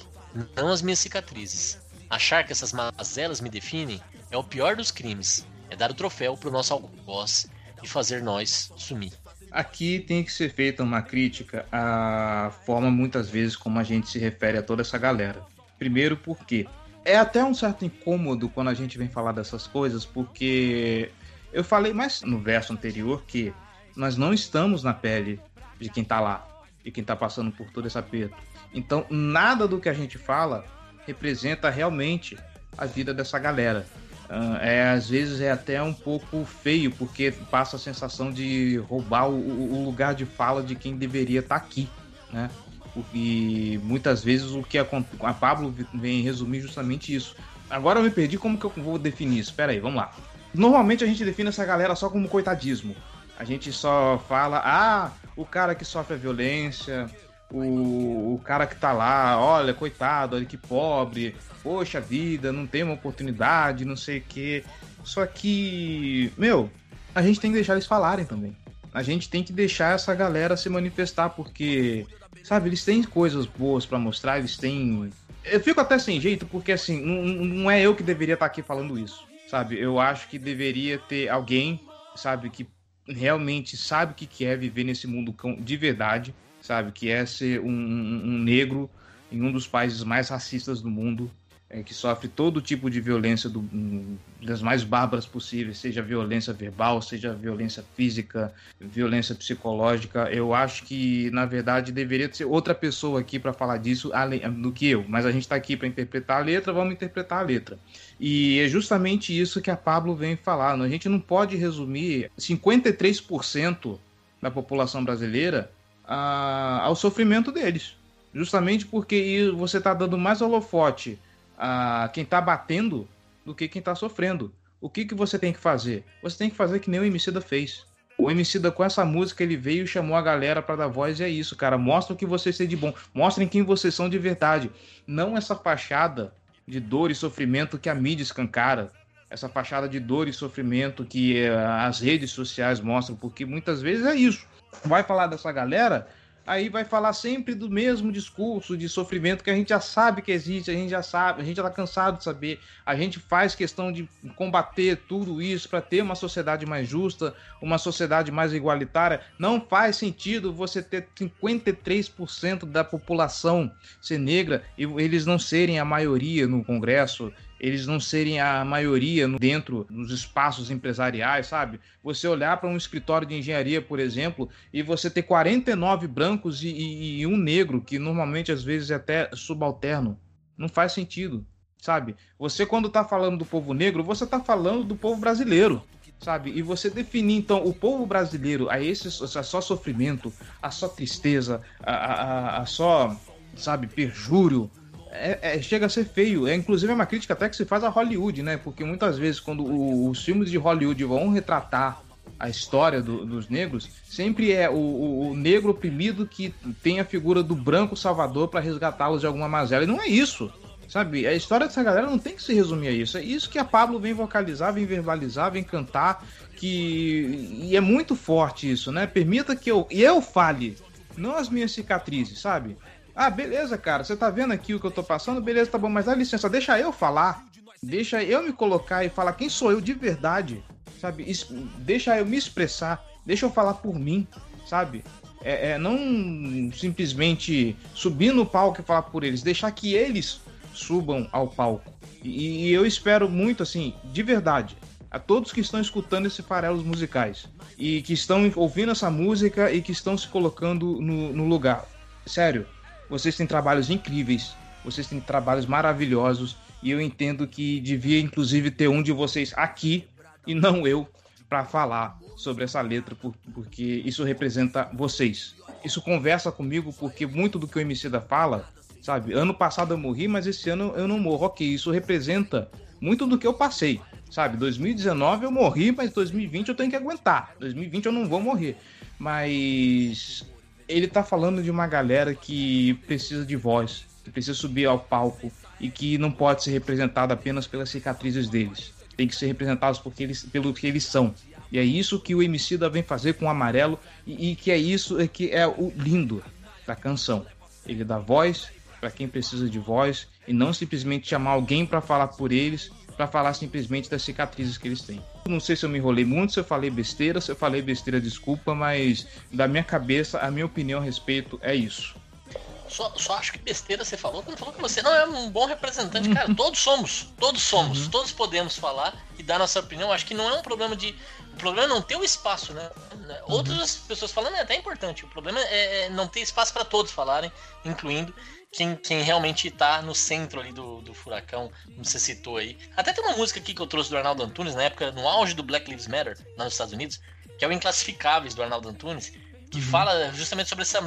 não as minhas cicatrizes. Achar que essas mazelas me definem é o pior dos crimes. É dar o troféu pro nosso algoz e fazer nós sumir. Aqui tem que ser feita uma crítica à forma, muitas vezes, como a gente se refere a toda essa galera. Primeiro, porque é até um certo incômodo quando a gente vem falar dessas coisas, porque eu falei mais no verso anterior que nós não estamos na pele de quem tá lá, de quem tá passando por todo esse aperto. Então, nada do que a gente fala representa realmente a vida dessa galera. Uh, é, às vezes é até um pouco feio, porque passa a sensação de roubar o, o lugar de fala de quem deveria estar aqui, né? E muitas vezes o que a, a Pablo vem resumir justamente isso. Agora eu me perdi, como que eu vou definir isso? Pera aí, vamos lá. Normalmente a gente define essa galera só como coitadismo. A gente só fala, ah, o cara que sofre a violência, o, o cara que tá lá, olha, coitado, olha que pobre, poxa vida, não tem uma oportunidade, não sei o quê. Só que, meu, a gente tem que deixar eles falarem também. A gente tem que deixar essa galera se manifestar, porque, sabe, eles têm coisas boas para mostrar, eles têm. Eu fico até sem jeito, porque assim, não, não é eu que deveria estar aqui falando isso, sabe? Eu acho que deveria ter alguém, sabe, que realmente sabe o que é viver nesse mundo de verdade, sabe? Que é ser um, um negro em um dos países mais racistas do mundo, é, que sofre todo tipo de violência do, das mais bárbaras possíveis, seja violência verbal, seja violência física, violência psicológica. Eu acho que, na verdade, deveria ser outra pessoa aqui para falar disso além, do que eu, mas a gente está aqui para interpretar a letra, vamos interpretar a letra. E é justamente isso que a Pablo vem falando. A gente não pode resumir 53% da população brasileira a, ao sofrimento deles. Justamente porque você está dando mais holofote a quem está batendo do que quem está sofrendo. O que, que você tem que fazer? Você tem que fazer que nem o Emicida fez. O Emicida com essa música ele veio e chamou a galera para dar voz e é isso, cara. Mostra o que vocês têm de bom. Mostrem quem vocês são de verdade. Não essa fachada de dor e sofrimento que a mídia escancara. Essa fachada de dor e sofrimento que eh, as redes sociais mostram, porque muitas vezes é isso. Vai falar dessa galera, aí vai falar sempre do mesmo discurso de sofrimento que a gente já sabe que existe, a gente já sabe, a gente já tá cansado de saber. A gente faz questão de combater tudo isso para ter uma sociedade mais justa, uma sociedade mais igualitária. Não faz sentido você ter 53% da população ser negra e eles não serem a maioria no Congresso eles não serem a maioria dentro dos espaços empresariais, sabe? Você olhar para um escritório de engenharia, por exemplo, e você ter 49 brancos e, e, e um negro, que normalmente às vezes é até subalterno. Não faz sentido, sabe? Você, quando está falando do povo negro, você está falando do povo brasileiro sabe? E você definir então o povo brasileiro a esse a só sofrimento, a só tristeza, a, a, a só, sabe, perjúrio, é, é, chega a ser feio. É inclusive é uma crítica até que se faz a Hollywood, né? Porque muitas vezes quando o, os filmes de Hollywood vão retratar a história do, dos negros, sempre é o, o, o, negro oprimido que tem a figura do branco salvador para resgatá-los de alguma mazela. E não é isso. Sabe, a história dessa galera não tem que se resumir a isso. É isso que a Pablo vem vocalizar, vem verbalizar, vem cantar, que e é muito forte isso, né? Permita que eu e eu fale, não as minhas cicatrizes, sabe? Ah, beleza, cara, você tá vendo aqui o que eu tô passando? Beleza, tá bom, mas dá licença, deixa eu falar. Deixa eu me colocar e falar quem sou eu de verdade, sabe? Deixa eu me expressar, deixa eu falar por mim, sabe? É, é, não simplesmente subir no palco e falar por eles, deixar que eles subam ao palco. E, e eu espero muito, assim, de verdade, a todos que estão escutando esse farelos musicais e que estão ouvindo essa música e que estão se colocando no, no lugar. Sério, vocês têm trabalhos incríveis, vocês têm trabalhos maravilhosos e eu entendo que devia inclusive ter um de vocês aqui e não eu para falar sobre essa letra, porque isso representa vocês. Isso conversa comigo porque muito do que o MC da fala, sabe? Ano passado eu morri, mas esse ano eu não morro. Ok, isso representa muito do que eu passei, sabe? 2019 eu morri, mas 2020 eu tenho que aguentar. 2020 eu não vou morrer. Mas ele tá falando de uma galera que precisa de voz, que precisa subir ao palco e que não pode ser representada apenas pelas cicatrizes deles. Tem que ser representados porque eles, pelo que eles são. E é isso que o MC da vem fazer com o amarelo e, e que é isso é que é o lindo da canção. Ele dá voz para quem precisa de voz e não simplesmente chamar alguém para falar por eles, para falar simplesmente das cicatrizes que eles têm. Não sei se eu me enrolei muito, se eu falei besteira, se eu falei besteira, desculpa, mas da minha cabeça, a minha opinião a respeito é isso. Só, só acho que besteira você falou quando falou que você não é um bom representante. Cara, todos somos. Todos somos. Uhum. Todos podemos falar e dar nossa opinião. Acho que não é um problema de. O problema é não ter o espaço, né? Uhum. Outras pessoas falando é até importante. O problema é, é não ter espaço para todos falarem, incluindo quem, quem realmente está no centro ali do, do furacão, como você citou aí. Até tem uma música aqui que eu trouxe do Arnaldo Antunes, na época, no auge do Black Lives Matter, lá nos Estados Unidos, que é o Inclassificáveis do Arnaldo Antunes, que uhum. fala justamente sobre essa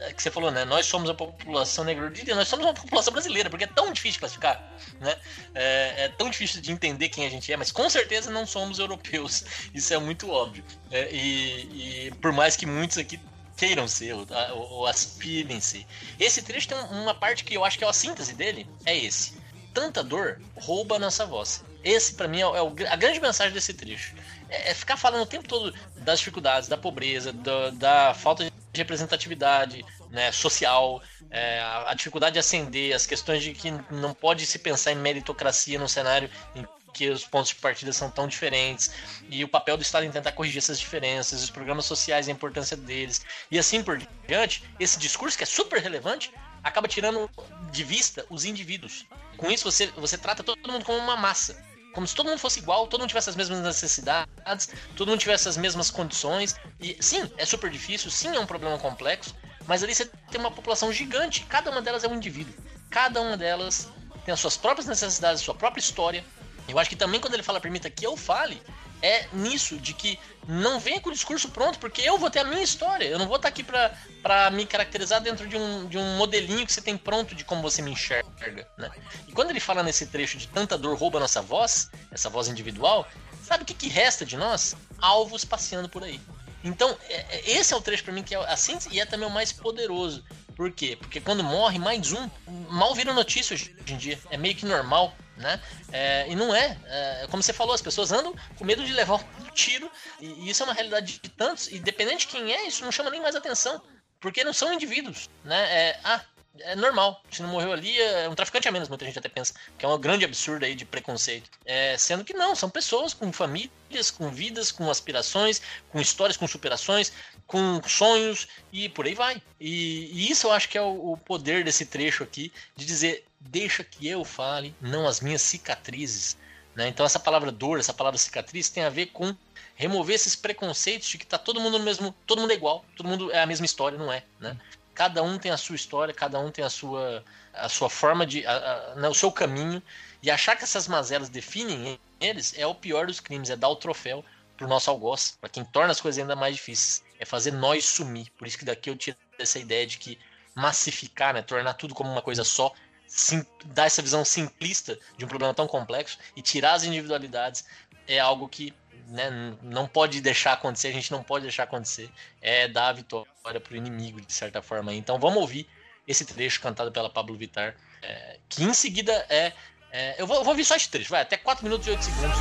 é que você falou, né? Nós somos a população negra. Nós somos uma população brasileira, porque é tão difícil de classificar, né? É, é, tão difícil de entender quem a gente é, mas com certeza não somos europeus. Isso é muito óbvio. É, e, e, por mais que muitos aqui queiram ser ou, ou aspirem ser. Esse trecho tem uma parte que eu acho que é a síntese dele, é esse. Tanta dor rouba nossa voz. Esse, para mim, é, é, a grande mensagem desse trecho. É, é, ficar falando o tempo todo das dificuldades, da pobreza, da, da falta de representatividade né, social, é, a, dificuldade de ascender, as questões de que não pode se pensar em meritocracia num cenário em que os pontos de partida são tão diferentes, e o papel do Estado em tentar corrigir essas diferenças, os programas sociais a importância deles, e assim por diante, esse discurso que é super relevante acaba tirando de vista os indivíduos. Com isso, você, você trata todo mundo como uma massa como se todo mundo fosse igual, todo mundo tivesse as mesmas necessidades, todo mundo tivesse as mesmas condições. E sim, é super difícil, sim, é um problema complexo, mas ali você tem uma população gigante, cada uma delas é um indivíduo. Cada uma delas tem as suas próprias necessidades, sua própria história. Eu acho que também quando ele fala permita que eu fale, é nisso, de que não venha com o discurso pronto, porque eu vou ter a minha história. Eu não vou estar aqui pra, pra me caracterizar dentro de um, de um modelinho que você tem pronto de como você me enxerga, né? E quando ele fala nesse trecho de tanta dor rouba nossa voz, essa voz individual, sabe o que, que resta de nós? Alvos passeando por aí. Então, é, é, esse é o trecho para mim que é a síntese e é também o mais poderoso. Por quê? Porque quando morre mais um, mal vira notícia hoje em dia. É meio que normal né? É, e não é, é, como você falou, as pessoas andam com medo de levar um tiro, e, isso é uma realidade de tantos, e dependente de quem é, isso não chama nem mais atenção, porque não são indivíduos, né? É, ah, é normal. Se não morreu ali, é um traficante a menos, muita gente até pensa. Que é um grande absurdo aí de preconceito. É, sendo que não, são pessoas com famílias, com vidas, com aspirações, com histórias, com superações, com sonhos e por aí vai. E, e isso eu acho que é o, o poder desse trecho aqui, de dizer, deixa que eu fale, não as minhas cicatrizes. Né? Então essa palavra dor, essa palavra cicatriz tem a ver com remover esses preconceitos de que tá todo mundo no mesmo, todo mundo é igual, todo mundo é a mesma história, não é, né? Cada um tem a sua história, cada um tem a sua a sua forma de a, a, né, o seu caminho e achar que essas mazelas definem eles é o pior dos crimes, é dar o troféu pro nosso algoz, para quem torna as coisas ainda mais difíceis, é fazer nós sumir. Por isso que daqui eu tiro essa ideia de que massificar, né, tornar tudo como uma coisa só, sim, dar essa visão simplista de um problema tão complexo e tirar as individualidades é algo que né, não pode deixar acontecer, a gente não pode deixar acontecer, é dar a vitória para o inimigo, de certa forma. Então vamos ouvir esse trecho cantado pela Pablo Vittar, é, que em seguida é. é eu, vou, eu, vou, ouvir só esse trecho, vai, até 4 minutos e 8 segundos.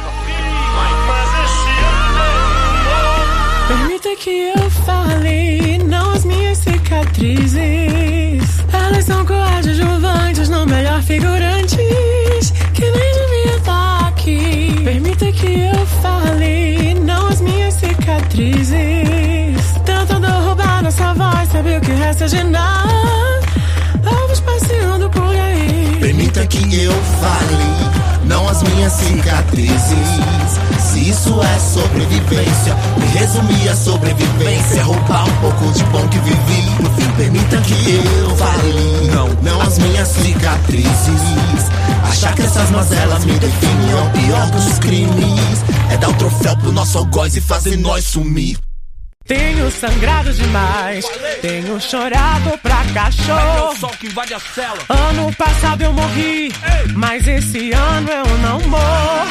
Permita que eu fale, não as minhas cicatrizes. Elas são coadjuvantes, não melhor figurantes, que nem de mim ataque. Permita que eu fale, não as minhas cicatrizes. Tentando roubar nossa voz, sabe o que resta de nós? Ovos passeando por aí. Permita que eu fale, não as minhas cicatrizes isso é sobrevivência, me resumir a sobrevivência. Roubar um pouco de bom que vivi. No fim, permita que eu fale, não, não as minhas cicatrizes. Achar que essas mazelas me definem é o pior dos crimes. É dar o troféu pro nosso algoz e fazer nós sumir. Tenho sangrado demais, tenho chorado pra cachorro. Ano passado eu morri, mas esse ano eu não morro.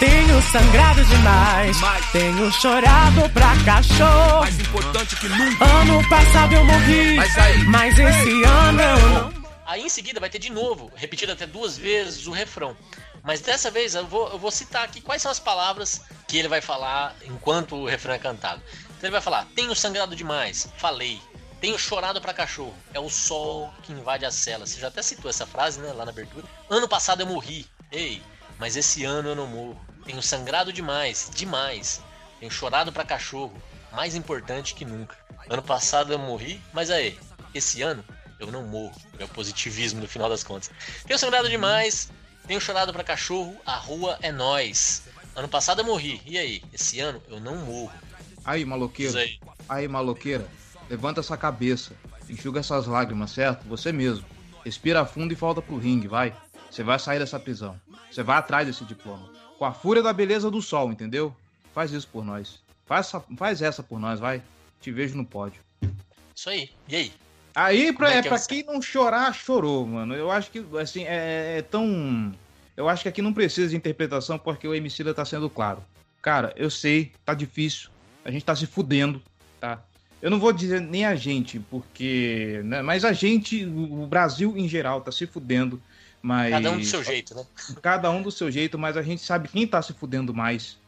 Tenho sangrado demais, tenho chorado pra cachorro. Mais importante que nunca. Ano passado eu morri, Mas mas esse ano eu não Aí em seguida vai ter de novo, repetido até duas vezes o refrão. Mas dessa vez eu vou, eu vou citar aqui quais são as palavras que ele vai falar enquanto o refrão é cantado. Então ele vai falar: Tenho sangrado demais, falei. Tenho chorado pra cachorro, é o sol que invade a cela. Você já até citou essa frase, né, lá na abertura. Ano passado eu morri, ei, mas esse ano eu não morro. Tenho sangrado demais, demais. Tenho chorado pra cachorro, mais importante que nunca. Ano passado eu morri, mas aí, esse ano eu não morro. É o positivismo no final das contas. Tenho sangrado demais, tenho chorado pra cachorro, a rua é nós. Ano passado eu morri, e aí? Esse ano eu não morro. Aí, maloqueiro. aí. Aí, maloqueira. Levanta essa cabeça. Enxuga essas lágrimas, certo? Você mesmo. Respira fundo e volta pro ringue, vai. Você vai sair dessa prisão. Você vai atrás desse diploma. Com a fúria da beleza do sol, entendeu? Faz isso por nós. Faz essa, faz essa por nós, vai. Te vejo no pódio. Isso aí. E aí? Aí, pra, Como é é que é pra você? quem não chorar, chorou, mano. Eu acho que, assim, é, é tão. Eu acho que aqui não precisa de interpretação porque o Emicida tá sendo claro. Cara, eu sei, tá difícil. A gente tá se fudendo, tá? Eu não vou dizer nem a gente, porque. Né, mas a gente, o o Brasil em geral, tá se fudendo. Mas. Cada um do seu jeito, né? Cada um do seu jeito, mas a gente sabe quem tá se fudendo mais.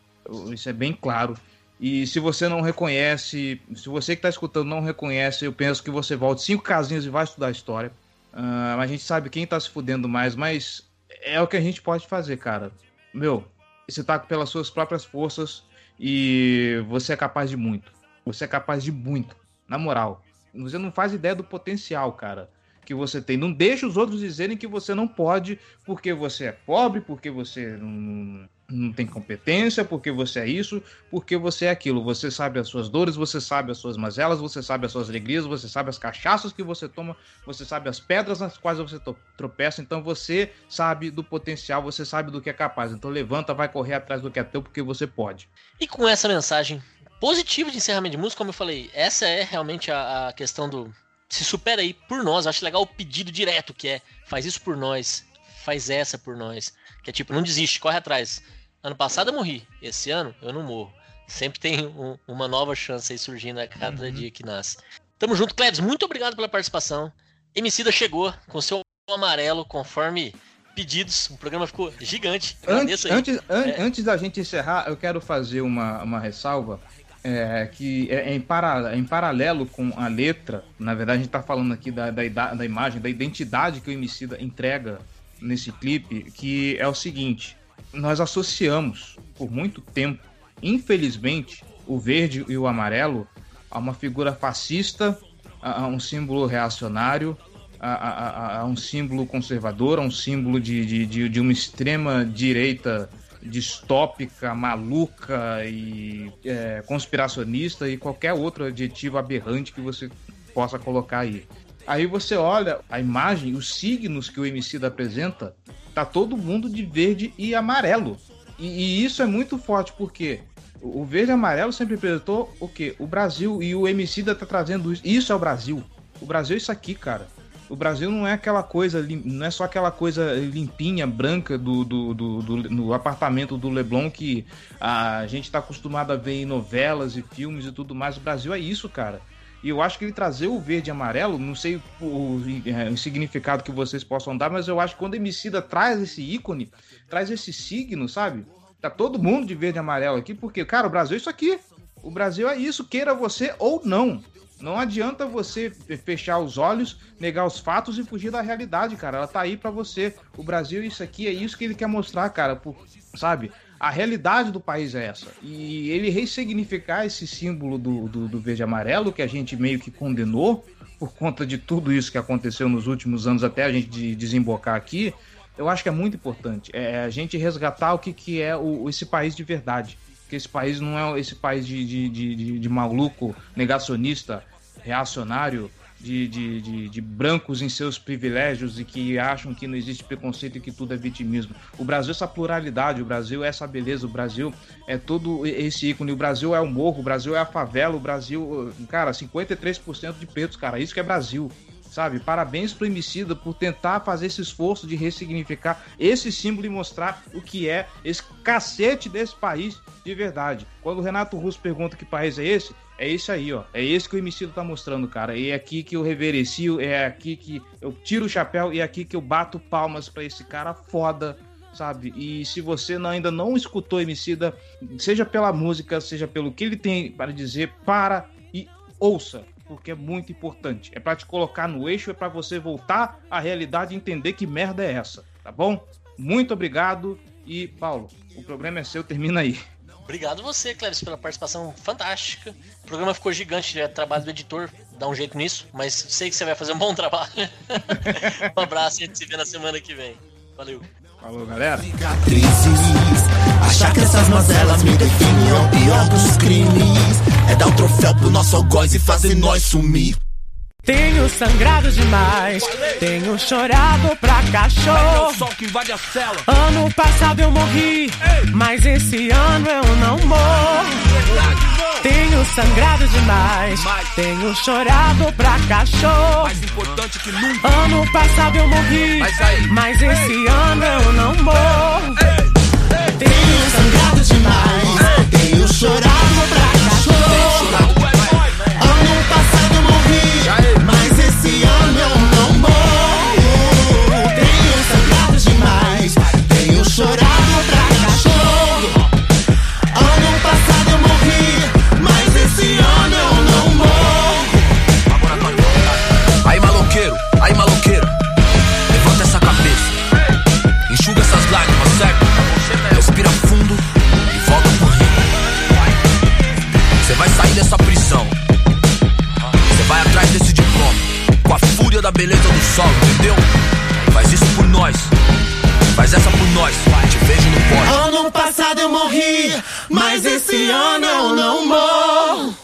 Isso é bem claro. E se você não reconhece, se você que tá escutando não reconhece, eu penso que você volte cinco casinhas e vai estudar história. Ah, mas a gente sabe quem tá se fudendo mais, mas é o que a gente pode fazer, cara. Meu, você tá pelas suas próprias forças e você é capaz de muito. Você é capaz de muito, na moral. Você não faz ideia do potencial, cara, que você tem. Não deixa os outros dizerem que você não pode porque você é pobre, porque você não, não tem competência, porque você é isso, porque você é aquilo. Você sabe as suas dores, você sabe as suas mazelas, você sabe as suas alegrias, você sabe as cachaças que você toma, você sabe as pedras nas quais você tropeça. Então você sabe do potencial, você sabe do que é capaz. Então levanta, vai correr atrás do que é teu, porque você pode. E com essa mensagem positiva de encerramento de música, como eu falei, essa é realmente a, a questão do se supera aí por nós. Acho legal o pedido direto que é faz isso por nós, faz essa por nós. Que é tipo, não desiste, corre atrás. Ano passado eu morri, esse ano eu não morro. Sempre tem um- uma nova chance aí surgindo a cada dia que nasce. Tamo junto, Cleves, muito obrigado pela participação. Emicida chegou com seu amarelo, conforme pedidos. O programa ficou gigante. Antes, antes, an- É. antes da gente encerrar, eu quero fazer uma, uma ressalva é, que é em, para, em paralelo com a letra. Na verdade, a gente está falando aqui da, da, da imagem, da identidade que o Emicida entrega nesse clipe, que é o seguinte: nós associamos por muito tempo, infelizmente, o verde e o amarelo a uma figura fascista, a, um símbolo reacionário, a- a um símbolo conservador, a um símbolo de, de, de, de uma extrema direita distópica, maluca e é, conspiracionista e qualquer outro adjetivo aberrante que você possa colocar aí. Aí você olha a imagem, os signos que o Emicida apresenta, tá todo mundo de verde e amarelo. E, e isso é muito forte porque o verde e amarelo sempre representou o quê? O Brasil e o Emicida tá trazendo isso. Isso é o Brasil. O Brasil é isso aqui, cara. O Brasil não é aquela coisa, não é só aquela coisa limpinha, branca do, do, do, do- no apartamento do Leblon que a gente tá acostumado a ver em novelas e filmes e tudo mais. O Brasil é isso, cara. E eu acho que ele trazer o verde e amarelo, não sei o, é, o significado que vocês possam dar, mas eu acho que quando o Emicida traz esse ícone, traz esse signo, sabe? Tá todo mundo de verde e amarelo aqui, porque, cara, o Brasil é isso aqui. O Brasil é isso, queira você ou não. Não adianta você fe- fechar os olhos, negar os fatos e fugir da realidade, cara. Ela tá aí pra você. O Brasil, isso aqui, é isso que ele quer mostrar, cara. Por, sabe? A realidade do país é essa. E ele ressignificar esse símbolo do, do, do verde amarelo, que a gente meio que condenou, por conta de tudo isso que aconteceu nos últimos anos, até a gente desembocar aqui, eu acho que é muito importante. É a gente resgatar o que, que é o, esse país de verdade. Que esse país não é esse país de, de, de, de maluco, negacionista, reacionário, de, de, de, de, brancos em seus privilégios e que acham que não existe preconceito e que tudo é vitimismo. O Brasil é essa pluralidade, o Brasil é essa beleza, o Brasil é todo esse ícone. O Brasil é o morro, o Brasil é a favela, o Brasil, cara, 53% de pretos, cara, isso que é Brasil sabe? Parabéns pro Emicida por tentar fazer esse esforço de ressignificar esse símbolo e mostrar o que é esse cacete desse país de verdade. Quando o Renato Russo pergunta que país é esse, é esse aí, ó. É esse que o Emicida tá mostrando, cara. E é aqui que eu reverencio, é aqui que eu tiro o chapéu e é aqui que eu bato palmas para esse cara foda, sabe? E se você não, ainda não escutou Emicida, seja pela música, seja pelo que ele tem para dizer, para e ouça porque é muito importante. É para te colocar no eixo, é para você voltar à realidade e entender que merda é essa, tá bom? Muito obrigado e Paulo, o programa é seu, termina aí. Obrigado você, Cléris, pela participação fantástica. O programa ficou gigante, é trabalho do editor, dá um jeito nisso, mas sei que você vai fazer um bom trabalho. um abraço e a gente se vê na semana que vem. Valeu. Falou, galera. Cicatrizes, achar que essas mazelas me definem é o pior dos crimes. É dar o um troféu pro nosso algoz e fazer nós sumir. Tenho sangrado demais, tenho chorado pra cachorro. Ano passado eu morri, mas esse ano eu não morro. Tenho sangrado demais, tenho chorado pra cachorro. Mais importante que nunca. Ano passado eu morri, mas esse ano eu não morro. Tenho sangrado demais, tenho chorado fúria da beleza do sol, entendeu? Faz isso por nós. Faz essa por nós. Te vejo no pódio. Ano passado eu morri, mas esse ano eu não morro.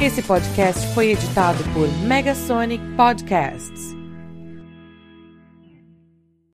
Esse podcast foi editado por Megasonic Podcasts.